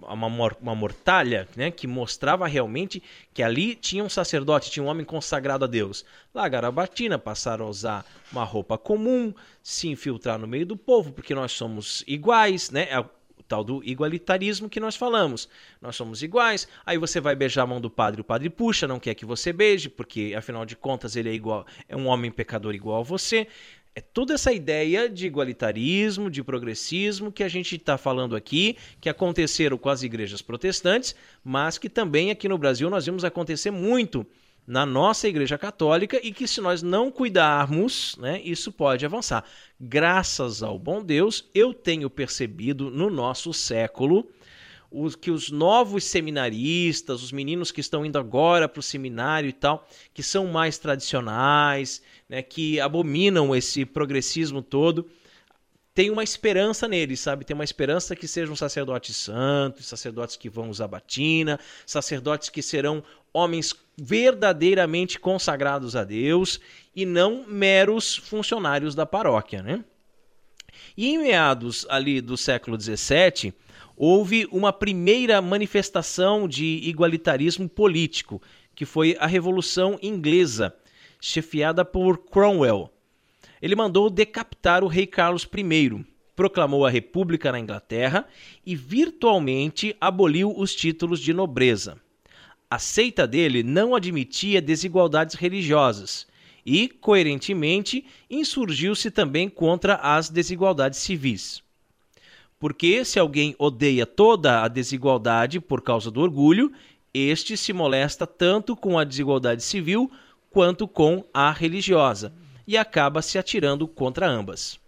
uma, uma mortalha né, que mostrava realmente que ali tinha um sacerdote, tinha um homem consagrado a Deus. Largaram a batina, passaram a usar uma roupa comum, se infiltrar no meio do povo, porque nós somos iguais, né? É o tal do igualitarismo que nós falamos. Nós somos iguais. Aí você vai beijar a mão do padre, o padre puxa, não quer que você beije, porque afinal de contas ele é igual, é um homem pecador igual a você. É toda essa ideia de igualitarismo, de progressismo que a gente está falando aqui, que aconteceram com as igrejas protestantes, mas que também aqui no Brasil nós vimos acontecer muito na nossa igreja católica e que se nós não cuidarmos, né, isso pode avançar. Graças ao bom Deus, eu tenho percebido no nosso século os, que os novos seminaristas, os meninos que estão indo agora para o seminário e tal, que são mais tradicionais, né, que abominam esse progressismo todo, tem uma esperança neles, sabe? Tem uma esperança que sejam sacerdotes santos, sacerdotes que vão usar batina, sacerdotes que serão homens verdadeiramente consagrados a Deus e não meros funcionários da paróquia, né? E em meados ali do século XVII, houve uma primeira manifestação de igualitarismo político, que foi a Revolução Inglesa, chefiada por Cromwell. Ele mandou decapitar o rei Carlos I, proclamou a República na Inglaterra e virtualmente aboliu os títulos de nobreza. A seita dele não admitia desigualdades religiosas e, coerentemente, insurgiu-se também contra as desigualdades civis. Porque se alguém odeia toda a desigualdade por causa do orgulho, este se molesta tanto com a desigualdade civil quanto com a religiosa e acaba se atirando contra ambas.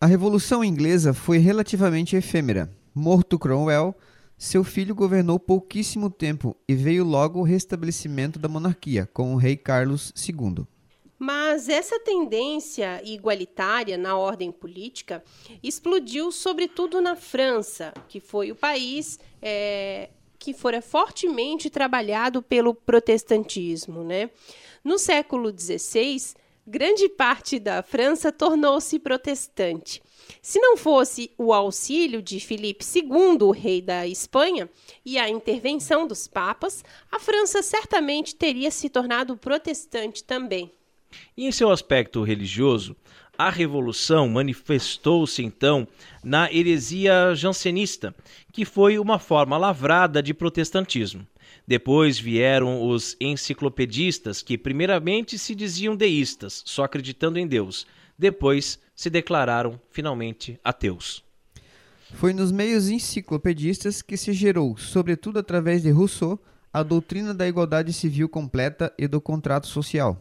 A Revolução Inglesa foi relativamente efêmera. Morto Cromwell, seu filho governou pouquíssimo tempo e veio logo o restabelecimento da monarquia com o rei Carlos II. Mas essa tendência igualitária na ordem política explodiu sobretudo na França, que foi o país é, que fora fortemente trabalhado pelo protestantismo. Né? No século XVI, grande parte da França tornou-se protestante. Se não fosse o auxílio de Filipe II, o rei da Espanha, e a intervenção dos papas, a França certamente teria se tornado protestante também. E em seu aspecto religioso, a revolução manifestou-se então na heresia jansenista, que foi uma forma lavrada de protestantismo. Depois vieram os enciclopedistas, que primeiramente se diziam deístas, só acreditando em Deus. Depois se declararam finalmente ateus. Foi nos meios enciclopedistas que se gerou, sobretudo através de Rousseau, a doutrina da igualdade civil completa e do contrato social.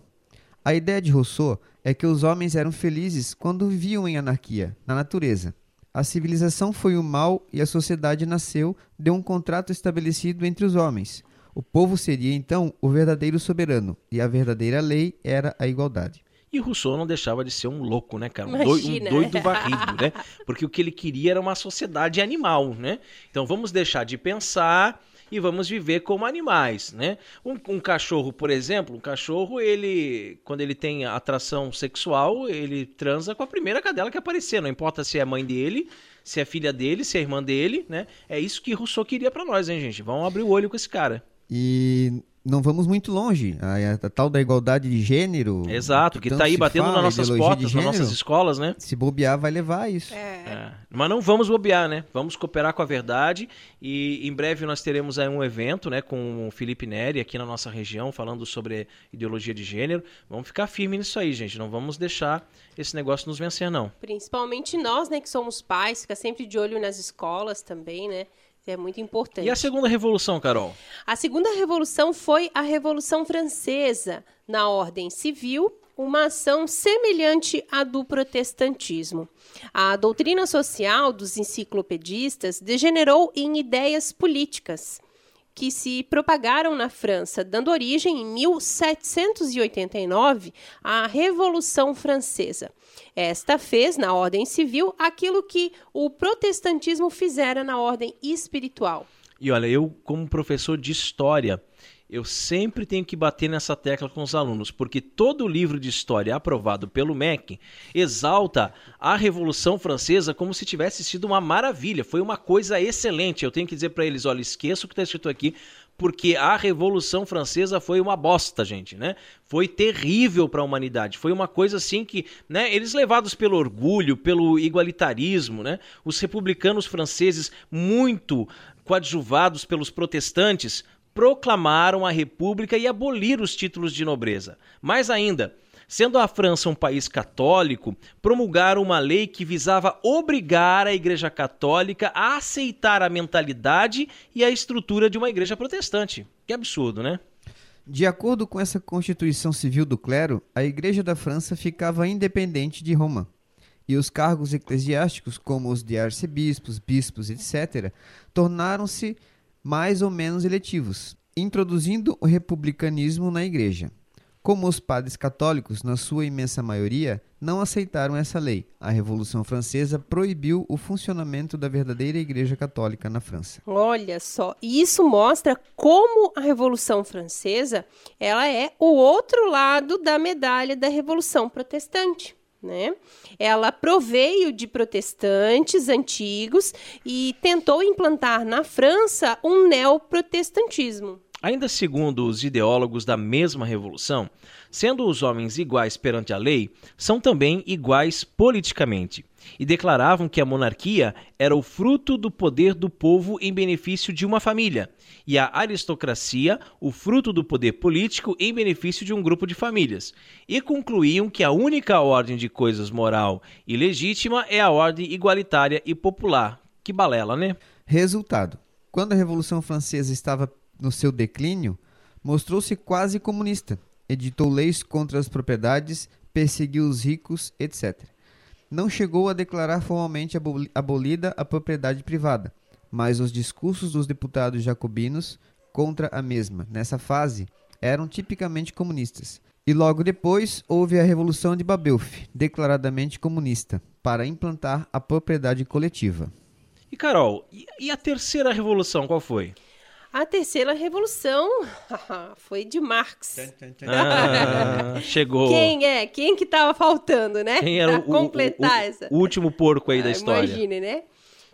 A ideia de Rousseau é que os homens eram felizes quando viviam em anarquia, na natureza. A civilização foi o mal e a sociedade nasceu de um contrato estabelecido entre os homens. O povo seria então o verdadeiro soberano e a verdadeira lei era a igualdade. E Rousseau não deixava de ser um louco, né, cara? Um doido, um doido varrido, né? Porque o que ele queria era uma sociedade animal, né? Então vamos deixar de pensar e vamos viver como animais, né? Um, um, cachorro, por exemplo, um cachorro, ele, quando ele tem atração sexual, ele transa com a primeira cadela que aparecer, não importa se é mãe dele, se é filha dele, se é irmã dele, né? É isso que Rousseau queria para nós, hein, gente? Vamos abrir o olho com esse cara. E não vamos muito longe. A, a, tal da igualdade de gênero. Exato, que está aí batendo fala, nas nossas portas, nas nossas escolas, né? Se bobear, vai levar a isso. É. É. Mas não vamos bobear, né? Vamos cooperar com a verdade. E em breve nós teremos aí um evento, né, com o Felipe Neri aqui na nossa região, falando sobre ideologia de gênero. Vamos ficar firme nisso aí, gente. Não vamos deixar esse negócio nos vencer, não. Principalmente nós, né, que somos pais, fica sempre de olho nas escolas também, né? É muito importante. E a segunda revolução, Carol? A segunda revolução foi a Revolução Francesa, na ordem civil, uma ação semelhante à do protestantismo. A doutrina social dos enciclopedistas degenerou em ideias políticas que se propagaram na França, dando origem em 1789 à Revolução Francesa. Esta fez na ordem civil aquilo que o protestantismo fizera na ordem espiritual. E olha, eu, como professor de história, eu sempre tenho que bater nessa tecla com os alunos, porque todo livro de história aprovado pelo MEC exalta a Revolução Francesa como se tivesse sido uma maravilha, foi uma coisa excelente. Eu tenho que dizer para eles: olha, esqueça o que está escrito aqui, porque a Revolução Francesa foi uma bosta, gente, né? Foi terrível para a humanidade. Foi uma coisa assim que, né, eles levados pelo orgulho, pelo igualitarismo, né? Os republicanos franceses muito coadjuvados pelos protestantes proclamaram a república e aboliram os títulos de nobreza. Mais ainda, Sendo a França um país católico, promulgaram uma lei que visava obrigar a Igreja Católica a aceitar a mentalidade e a estrutura de uma igreja protestante. Que absurdo, né? De acordo com essa Constituição Civil do Clero, a Igreja da França ficava independente de Roma. E os cargos eclesiásticos, como os de arcebispos, bispos, etc., tornaram-se mais ou menos eletivos, introduzindo o republicanismo na Igreja. Como os padres católicos, na sua imensa maioria, não aceitaram essa lei, a Revolução Francesa proibiu o funcionamento da verdadeira Igreja Católica na França. Olha só, isso mostra como a Revolução Francesa ela é o outro lado da medalha da Revolução Protestante. Né? Ela proveio de protestantes antigos e tentou implantar na França um neoprotestantismo. Ainda segundo os ideólogos da mesma revolução, sendo os homens iguais perante a lei, são também iguais politicamente, e declaravam que a monarquia era o fruto do poder do povo em benefício de uma família, e a aristocracia o fruto do poder político em benefício de um grupo de famílias, e concluíam que a única ordem de coisas moral e legítima é a ordem igualitária e popular. Que balela, né? Resultado: quando a Revolução Francesa estava no seu declínio, mostrou-se quase comunista. Editou leis contra as propriedades, perseguiu os ricos, etc. Não chegou a declarar formalmente abolida a propriedade privada, mas os discursos dos deputados jacobinos contra a mesma, nessa fase, eram tipicamente comunistas. E logo depois houve a Revolução de Babelf, declaradamente comunista, para implantar a propriedade coletiva. E Carol, e a terceira revolução qual foi? A terceira revolução foi de Marx. Ah, chegou. Quem é? Quem que estava faltando, né? Quem era pra o, completar o, essa? O último porco aí ah, da história. Imagine, né?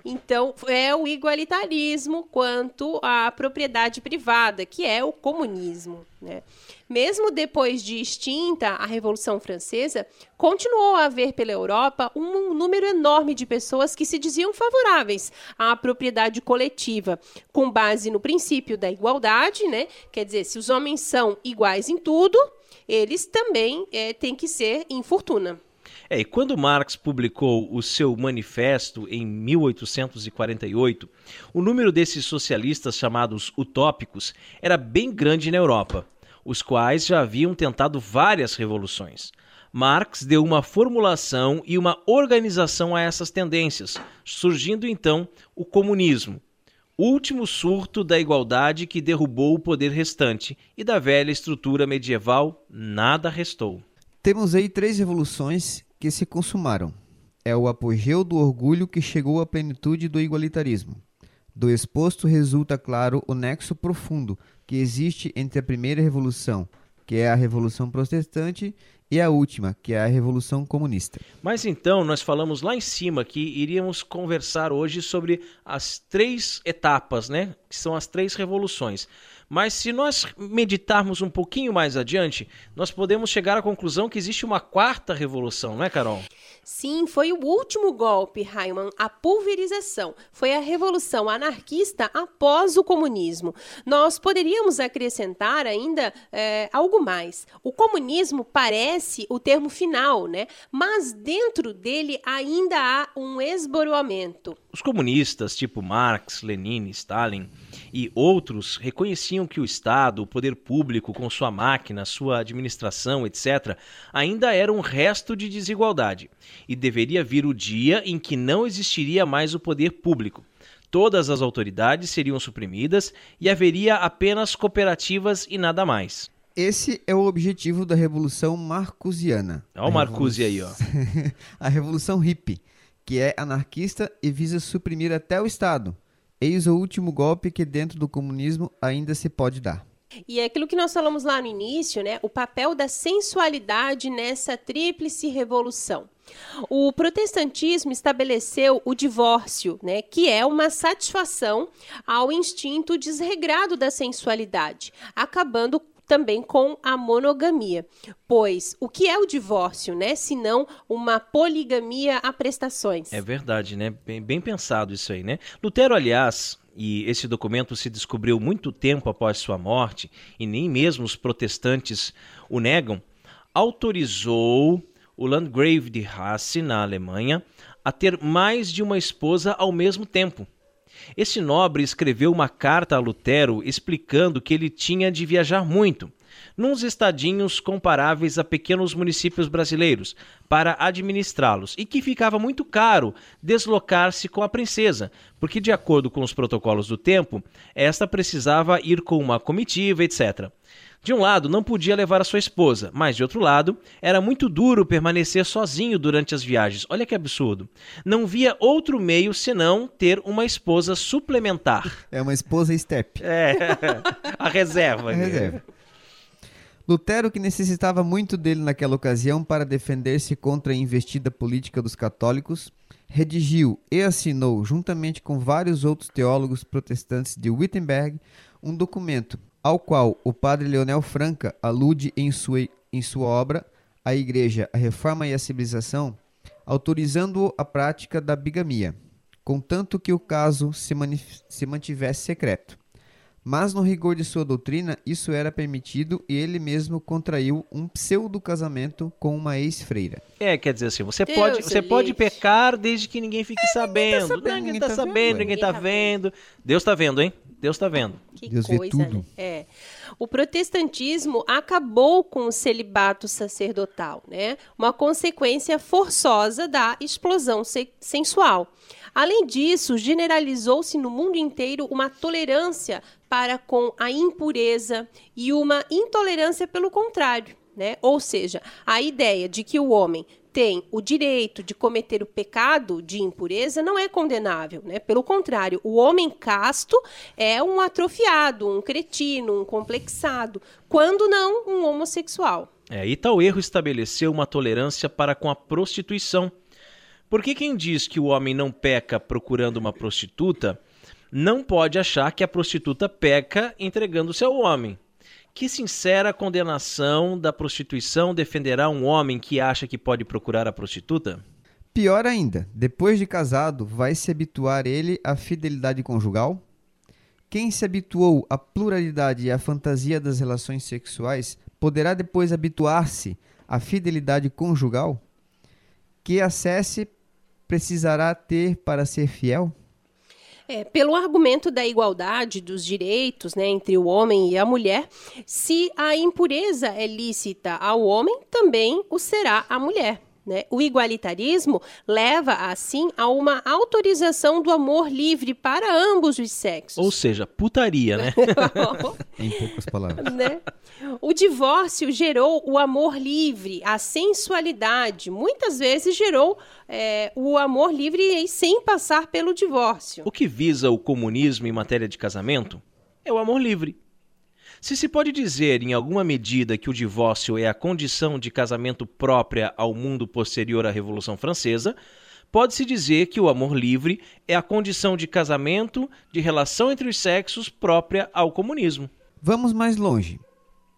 Então, é o igualitarismo quanto à propriedade privada, que é o comunismo. Né? Mesmo depois de extinta a Revolução Francesa, continuou a haver pela Europa um número enorme de pessoas que se diziam favoráveis à propriedade coletiva, com base no princípio da igualdade, né? Quer dizer, se os homens são iguais em tudo, eles também é, têm que ser em fortuna. É, e quando Marx publicou o seu manifesto em 1848, o número desses socialistas chamados utópicos era bem grande na Europa, os quais já haviam tentado várias revoluções. Marx deu uma formulação e uma organização a essas tendências, surgindo então o comunismo, último surto da igualdade que derrubou o poder restante, e da velha estrutura medieval nada restou. Temos aí três revoluções que se consumaram. É o apogeu do orgulho que chegou à plenitude do igualitarismo. Do exposto resulta claro o nexo profundo que existe entre a primeira revolução, que é a Revolução Protestante, e a última, que é a Revolução Comunista. Mas então, nós falamos lá em cima que iríamos conversar hoje sobre as três etapas, né? Que são as três revoluções. Mas se nós meditarmos um pouquinho mais adiante, nós podemos chegar à conclusão que existe uma quarta revolução, não é, Carol? Sim, foi o último golpe, Raiman, a pulverização. Foi a revolução anarquista após o comunismo. Nós poderíamos acrescentar ainda é, algo mais. O comunismo parece o termo final, né? Mas dentro dele ainda há um esboroamento. Os comunistas, tipo Marx, Lenin, Stalin e outros, reconheciam que o Estado, o poder público, com sua máquina, sua administração, etc., ainda era um resto de desigualdade e deveria vir o dia em que não existiria mais o poder público. Todas as autoridades seriam suprimidas e haveria apenas cooperativas e nada mais. Esse é o objetivo da Revolução Marcusiana. Olha o Marcuse aí, ó. a Revolução Hippie que é anarquista e visa suprimir até o Estado. Eis o último golpe que dentro do comunismo ainda se pode dar. E é aquilo que nós falamos lá no início, né? O papel da sensualidade nessa tríplice revolução. O protestantismo estabeleceu o divórcio, né, que é uma satisfação ao instinto desregrado da sensualidade, acabando também com a monogamia. Pois o que é o divórcio, né? Se não uma poligamia a prestações. É verdade, né? Bem, bem pensado isso aí, né? Lutero, aliás, e esse documento se descobriu muito tempo após sua morte, e nem mesmo os protestantes o negam, autorizou o Landgrave de Hesse, na Alemanha, a ter mais de uma esposa ao mesmo tempo. Esse nobre escreveu uma carta a Lutero explicando que ele tinha de viajar muito, nos estadinhos comparáveis a pequenos municípios brasileiros, para administrá-los, e que ficava muito caro deslocar-se com a princesa, porque, de acordo com os protocolos do tempo, esta precisava ir com uma comitiva, etc. De um lado, não podia levar a sua esposa, mas de outro lado, era muito duro permanecer sozinho durante as viagens. Olha que absurdo. Não via outro meio senão ter uma esposa suplementar. É uma esposa step. É, a reserva. A reserva. Lutero, que necessitava muito dele naquela ocasião para defender-se contra a investida política dos católicos, redigiu e assinou, juntamente com vários outros teólogos protestantes de Wittenberg, um documento ao qual o padre Leonel Franca alude em sua, em sua obra A Igreja, a Reforma e a Civilização, autorizando a prática da bigamia, contanto que o caso se, se mantivesse secreto. Mas no rigor de sua doutrina, isso era permitido e ele mesmo contraiu um pseudo casamento com uma ex-freira. É, quer dizer assim, você Deus pode, você pode pecar desde que ninguém fique é, sabendo. Ninguém tá sabendo, ninguém tá, tá sabendo, ninguém tá, tá vendo. Deus tá vendo, hein? Deus está vendo. Que Deus coisa, vê tudo. Né? É. O protestantismo acabou com o celibato sacerdotal, né? Uma consequência forçosa da explosão se sensual. Além disso, generalizou-se no mundo inteiro uma tolerância para com a impureza e uma intolerância pelo contrário. Né? Ou seja, a ideia de que o homem tem o direito de cometer o pecado de impureza não é condenável, né? Pelo contrário, o homem casto é um atrofiado, um cretino, um complexado, quando não um homossexual. É, e tal erro estabeleceu uma tolerância para com a prostituição. Porque quem diz que o homem não peca procurando uma prostituta, não pode achar que a prostituta peca entregando-se ao homem. Que sincera condenação da prostituição defenderá um homem que acha que pode procurar a prostituta? Pior ainda, depois de casado, vai se habituar ele à fidelidade conjugal? Quem se habituou à pluralidade e à fantasia das relações sexuais poderá depois habituar-se à fidelidade conjugal? Que acesse precisará ter para ser fiel? É, pelo argumento da igualdade dos direitos né, entre o homem e a mulher, se a impureza é lícita ao homem, também o será à mulher. Né? O igualitarismo leva, assim, a uma autorização do amor livre para ambos os sexos. Ou seja, putaria, né? Em poucas palavras. né? O divórcio gerou o amor livre, a sensualidade. Muitas vezes gerou é, o amor livre e sem passar pelo divórcio. O que visa o comunismo em matéria de casamento é o amor livre. Se se pode dizer, em alguma medida, que o divórcio é a condição de casamento própria ao mundo posterior à Revolução Francesa, pode-se dizer que o amor livre é a condição de casamento, de relação entre os sexos própria ao comunismo. Vamos mais longe.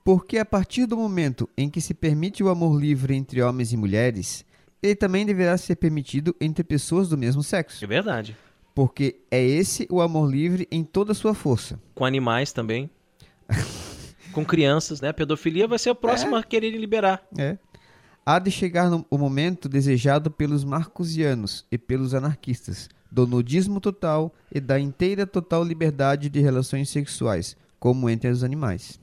Porque a partir do momento em que se permite o amor livre entre homens e mulheres, ele também deverá ser permitido entre pessoas do mesmo sexo. É verdade. Porque é esse o amor livre em toda a sua força. Com animais também. Com crianças, né? A pedofilia vai ser a próxima a querer liberar. É. Há de chegar no, o momento desejado pelos marcusianos e pelos anarquistas, do nudismo total e da inteira total liberdade de relações sexuais, como entre os animais.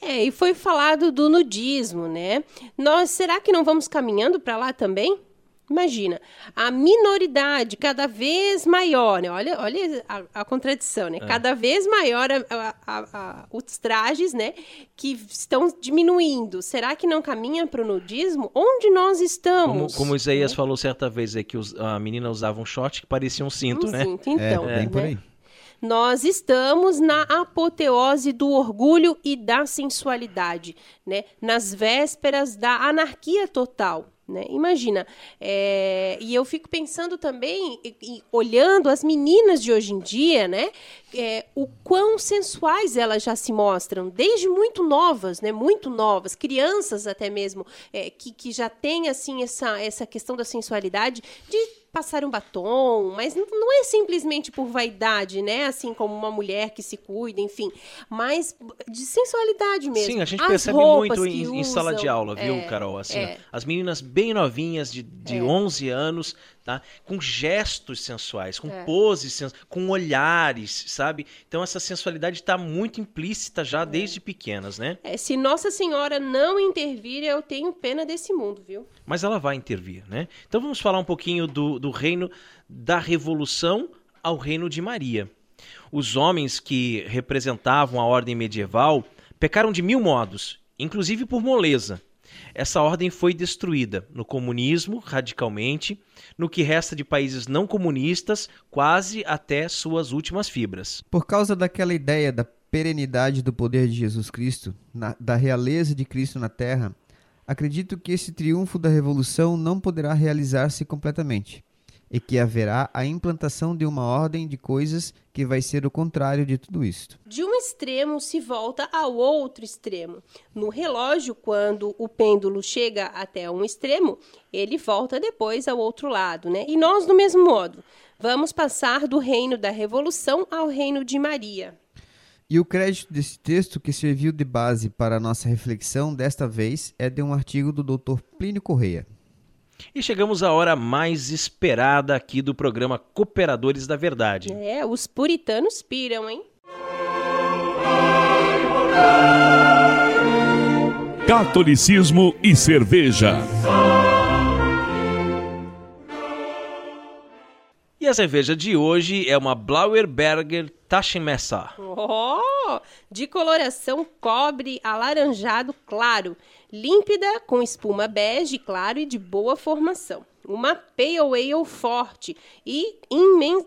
É, e foi falado do nudismo, né? Nós, será que não vamos caminhando para lá também? Imagina, a minoridade cada vez maior, né? Olha, olha a, a contradição, né? Cada vez maior a- a- os trajes, né? Que estão diminuindo. Será que não caminha para o nudismo? Onde nós Como, estamos? como o Isaías falou certa vez, é que os- a menina usava um short que parecia um cinto, Um né? cinto, então, é, bem por né? aí. Nós estamos na apoteose do orgulho e da sensualidade, né? Nas vésperas da anarquia total. Né? Imagina, é, e eu fico pensando também, e- e olhando as meninas de hoje em dia, né? É, o quão sensuais elas já se mostram, desde muito novas, né? Muito novas, crianças até mesmo, é, que, que já têm assim essa, essa questão da sensualidade de passar um batom, mas não é simplesmente por vaidade, né? Assim como uma mulher que se cuida, enfim, mas de sensualidade mesmo. Sim, a gente As percebe muito em, em sala de aula, viu, é, Carol? Assim, é. as meninas bem novinhas, de, de 11 anos, tá? Com gestos sensuais, com É. poses sensuais, com olhares, sabe? Então essa sensualidade está muito implícita já desde pequenas, né? É, se Nossa Senhora não intervir, eu tenho pena desse mundo, viu? Mas ela vai intervir, né? Então vamos falar um pouquinho do, do reino da Revolução ao reino de Maria. Os homens que representavam a ordem medieval pecaram de mil modos, inclusive por moleza. Essa ordem foi destruída no comunismo, radicalmente, no que resta de países não comunistas, quase até suas últimas fibras. Por causa daquela ideia da perenidade do poder de Jesus Cristo, na- da realeza de Cristo na terra, acredito que esse triunfo da revolução não poderá realizar-se completamente, e que haverá a implantação de uma ordem de coisas que vai ser o contrário de tudo isto. De um extremo se volta ao outro extremo. No relógio, quando o pêndulo chega até um extremo, ele volta depois ao outro lado, né? E nós, do mesmo modo, vamos passar do reino da revolução ao reino de Maria. E o crédito desse texto que serviu de base para a nossa reflexão desta vez é de um artigo do Dr. Plínio Correia. E chegamos à hora mais esperada aqui do programa Cooperadores da Verdade. É, os puritanos piram, hein? Catolicismo e cerveja. E a cerveja de hoje é uma Blauerberger Taschenmesser. Oh, de coloração cobre alaranjado claro, límpida, com espuma bege claro e de boa formação. Uma pale ale forte e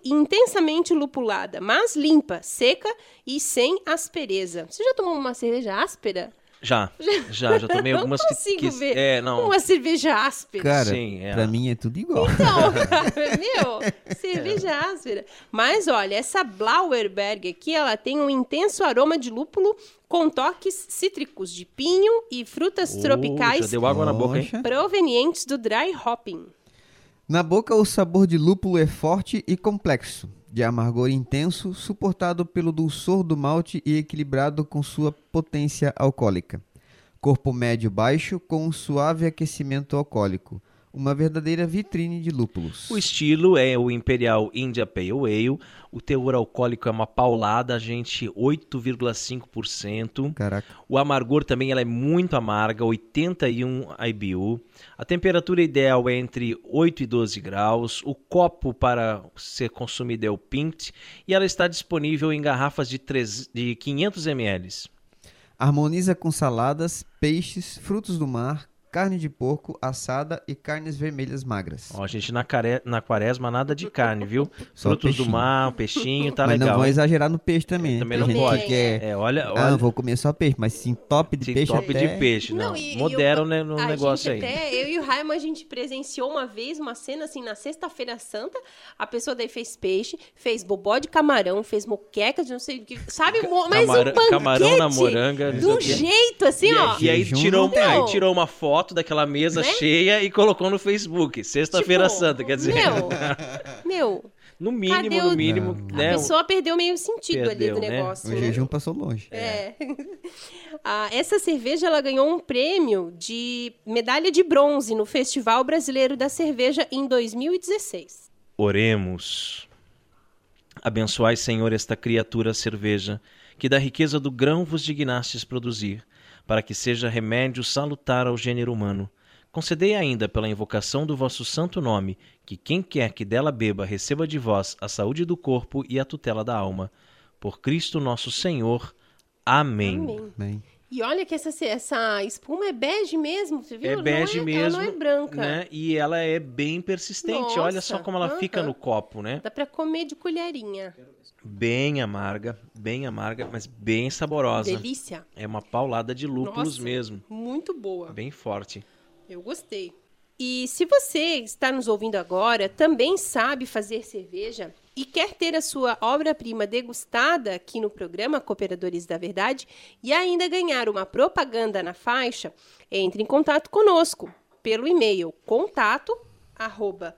intensamente lupulada, mas limpa, seca e sem aspereza. Você já tomou uma cerveja áspera? Já, já, já tomei algumas não que, consigo que ver é, não. uma cerveja áspera. Cara, Sim, é. pra mim é tudo igual. Então, cara, meu, cerveja áspera. Mas olha, essa Blauerberg aqui, ela tem um intenso aroma de lúpulo com toques cítricos de pinho e frutas Oh, já tropicais deu água na boca, hein? Provenientes do dry hopping. Na boca, o sabor de lúpulo é forte e complexo, de amargor intenso, suportado pelo dulçor do malte e equilibrado com sua potência alcoólica. Corpo médio-baixo com um suave aquecimento alcoólico. Uma verdadeira vitrine de lúpulos. O estilo é o Imperial India Pale Ale. O teor alcoólico é uma paulada, gente, 8,5%. Caraca. O amargor também ela é muito amarga, 81 IBU. A temperatura ideal é entre 8 e 12 graus. O copo para ser consumido é o Pint e ela está disponível em garrafas de, 3, de 500 ml. Harmoniza com saladas, peixes, frutos do mar, carne de porco assada e carnes vermelhas magras. Ó, gente, na, care... na quaresma nada de carne, viu? Só Frutos do peixinho. mar, peixinho, tá mas legal. não vão exagerar no peixe também. Também não pode. Que é, É, olha, ah, olha. vou comer só peixe, mas sim top de Sim, peixe top até... de peixe, não. e Moderam eu- né, no a negócio aí. Até, eu e o Raima, a gente presenciou uma vez uma cena assim, na Sexta-feira Santa. A pessoa daí fez peixe, fez bobó de camarão, fez moqueca de não sei o que. Sabe, mas Camara- um banquete camarão na moranga, não de um jeito assim, E, ó. e aí tirou, não aí tirou uma foto daquela mesa Né? cheia e colocou no Facebook. Sexta-feira Tipo, Santa, quer dizer. Meu, meu, no mínimo, cadê no o- mínimo, né? a pessoa perdeu meio sentido Perdeu, ali do né? negócio. O né? jejum passou longe. É. Ah, essa cerveja ela ganhou um prêmio de medalha de bronze no Festival Brasileiro da Cerveja em 2016. Oremos. Abençoai, Senhor, esta criatura cerveja, que da riqueza do grão vos dignastes produzir, para que seja remédio salutar ao gênero humano. Concedei ainda, pela invocação do vosso santo nome, que quem quer que dela beba receba de vós a saúde do corpo e a tutela da alma. Por Cristo nosso Senhor. Amém. Amém. Bem, E olha que essa, essa espuma é bege mesmo, você viu? É Não bege Ela mesmo, não é branca. né? E ela é bem persistente. Olha só Nossa, como ela fica aham. no copo, né? Dá pra comer de colherinha. Bem amarga, bem amarga, mas bem saborosa. Delícia. É uma paulada de lúpulos Nossa. mesmo. Muito boa. Bem forte. Eu gostei. E se você está nos ouvindo agora, também sabe fazer cerveja e quer ter a sua obra-prima degustada aqui no programa Cooperadores da Verdade e ainda ganhar uma propaganda na faixa, entre em contato conosco pelo e-mail contato arroba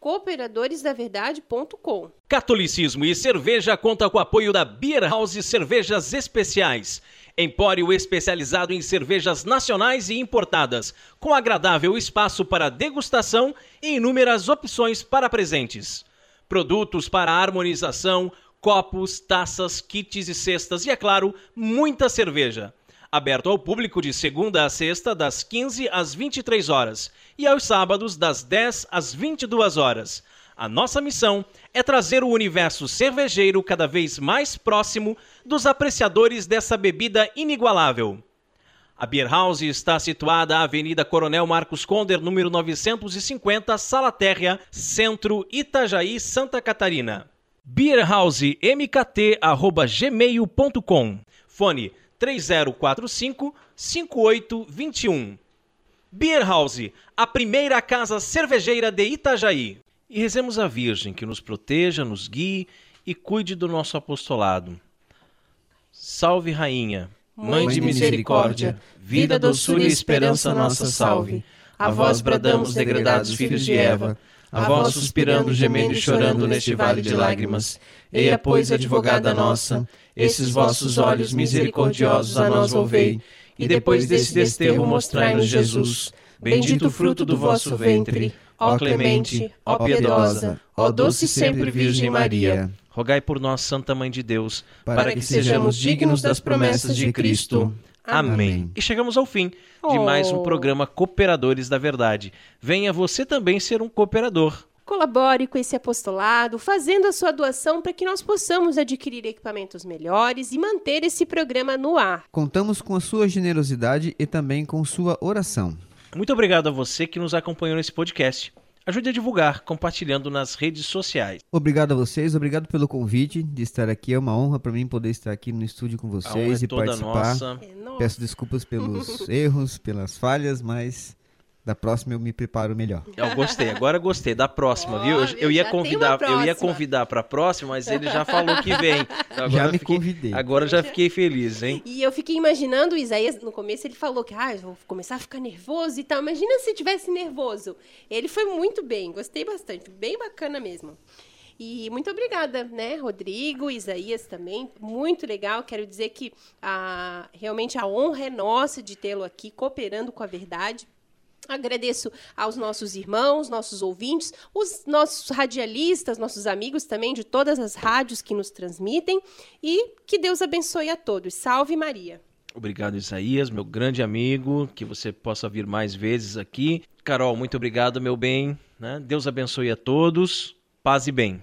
cooperadoresdaverdade.com. Catolicismo e cerveja conta com o apoio da Beer House Cervejas Especiais. Empório especializado em cervejas nacionais e importadas, com agradável espaço para degustação e inúmeras opções para presentes. Produtos para harmonização, copos, taças, kits e cestas e, é claro, muita cerveja. Aberto ao público de segunda a sexta, das 15 às 23 horas, e aos sábados, das 10 às 22 horas. A nossa missão é trazer o universo cervejeiro cada vez mais próximo dos apreciadores dessa bebida inigualável. A Beer House está situada à Avenida Coronel Marcos Conder, número 950, Sala Térrea, Centro, Itajaí, Santa Catarina. beerhousemkt@gmail.com. Fone 3045 5821. Beer House, a primeira casa cervejeira de Itajaí. E rezemos a Virgem que nos proteja, nos guie e cuide do nosso apostolado. Salve, Rainha, Mãe de misericórdia, vida, doçura e esperança nossa salve. A vós bradamos, degredados filhos de Eva, a vós suspirando, gemendo e chorando neste vale de lágrimas. Eia, pois, advogada nossa, esses vossos olhos misericordiosos a nós volvei, e depois desse desterro mostrai-nos Jesus, bendito o fruto do vosso ventre. Ó clemente, ó piedosa, ó doce sempre Virgem Maria. Rogai por nós, Santa Mãe de Deus, para, que, sejamos dignos das promessas de Cristo. Amém. Amém. E chegamos ao fim de mais um Oh. programa Cooperadores da Verdade. Venha você também ser um cooperador. Colabore com esse apostolado, fazendo a sua doação para que nós possamos adquirir equipamentos melhores e manter esse programa no ar. Contamos com a sua generosidade e também com sua oração. Muito obrigado a você que nos acompanhou nesse podcast. Ajude a divulgar, compartilhando nas redes sociais. Obrigado a vocês, obrigado pelo convite de estar aqui. É uma honra para mim poder estar aqui no estúdio com A honra vocês é e toda participar. nossa. É, nossa. Peço desculpas pelos erros, pelas falhas, mas da próxima eu me preparo melhor. Eu gostei, agora gostei. Da próxima, viu? Eu, eu ia convidar, eu ia próxima. convidar para próxima, mas ele já falou que vem. Então, Já agora me fiquei- convidei. Agora já fiquei feliz, hein? E eu fiquei imaginando, o Isaías, no começo ele falou que ah, eu vou começar a ficar nervoso e tal. Imagina se tivesse nervoso. Ele foi muito bem, gostei bastante, bem bacana mesmo. E muito obrigada, né, Rodrigo, Isaías também, muito legal. Quero dizer que a, realmente a honra é nossa de tê-lo aqui, cooperando com a verdade. Agradeço aos nossos irmãos, nossos ouvintes, os nossos radialistas, nossos amigos também de todas as rádios que nos transmitem e que Deus abençoe a todos. Salve Maria. Obrigado, Isaías, meu grande amigo, que você possa vir mais vezes aqui. Carol, muito obrigado, meu bem. Né? Deus abençoe a todos. Paz e bem.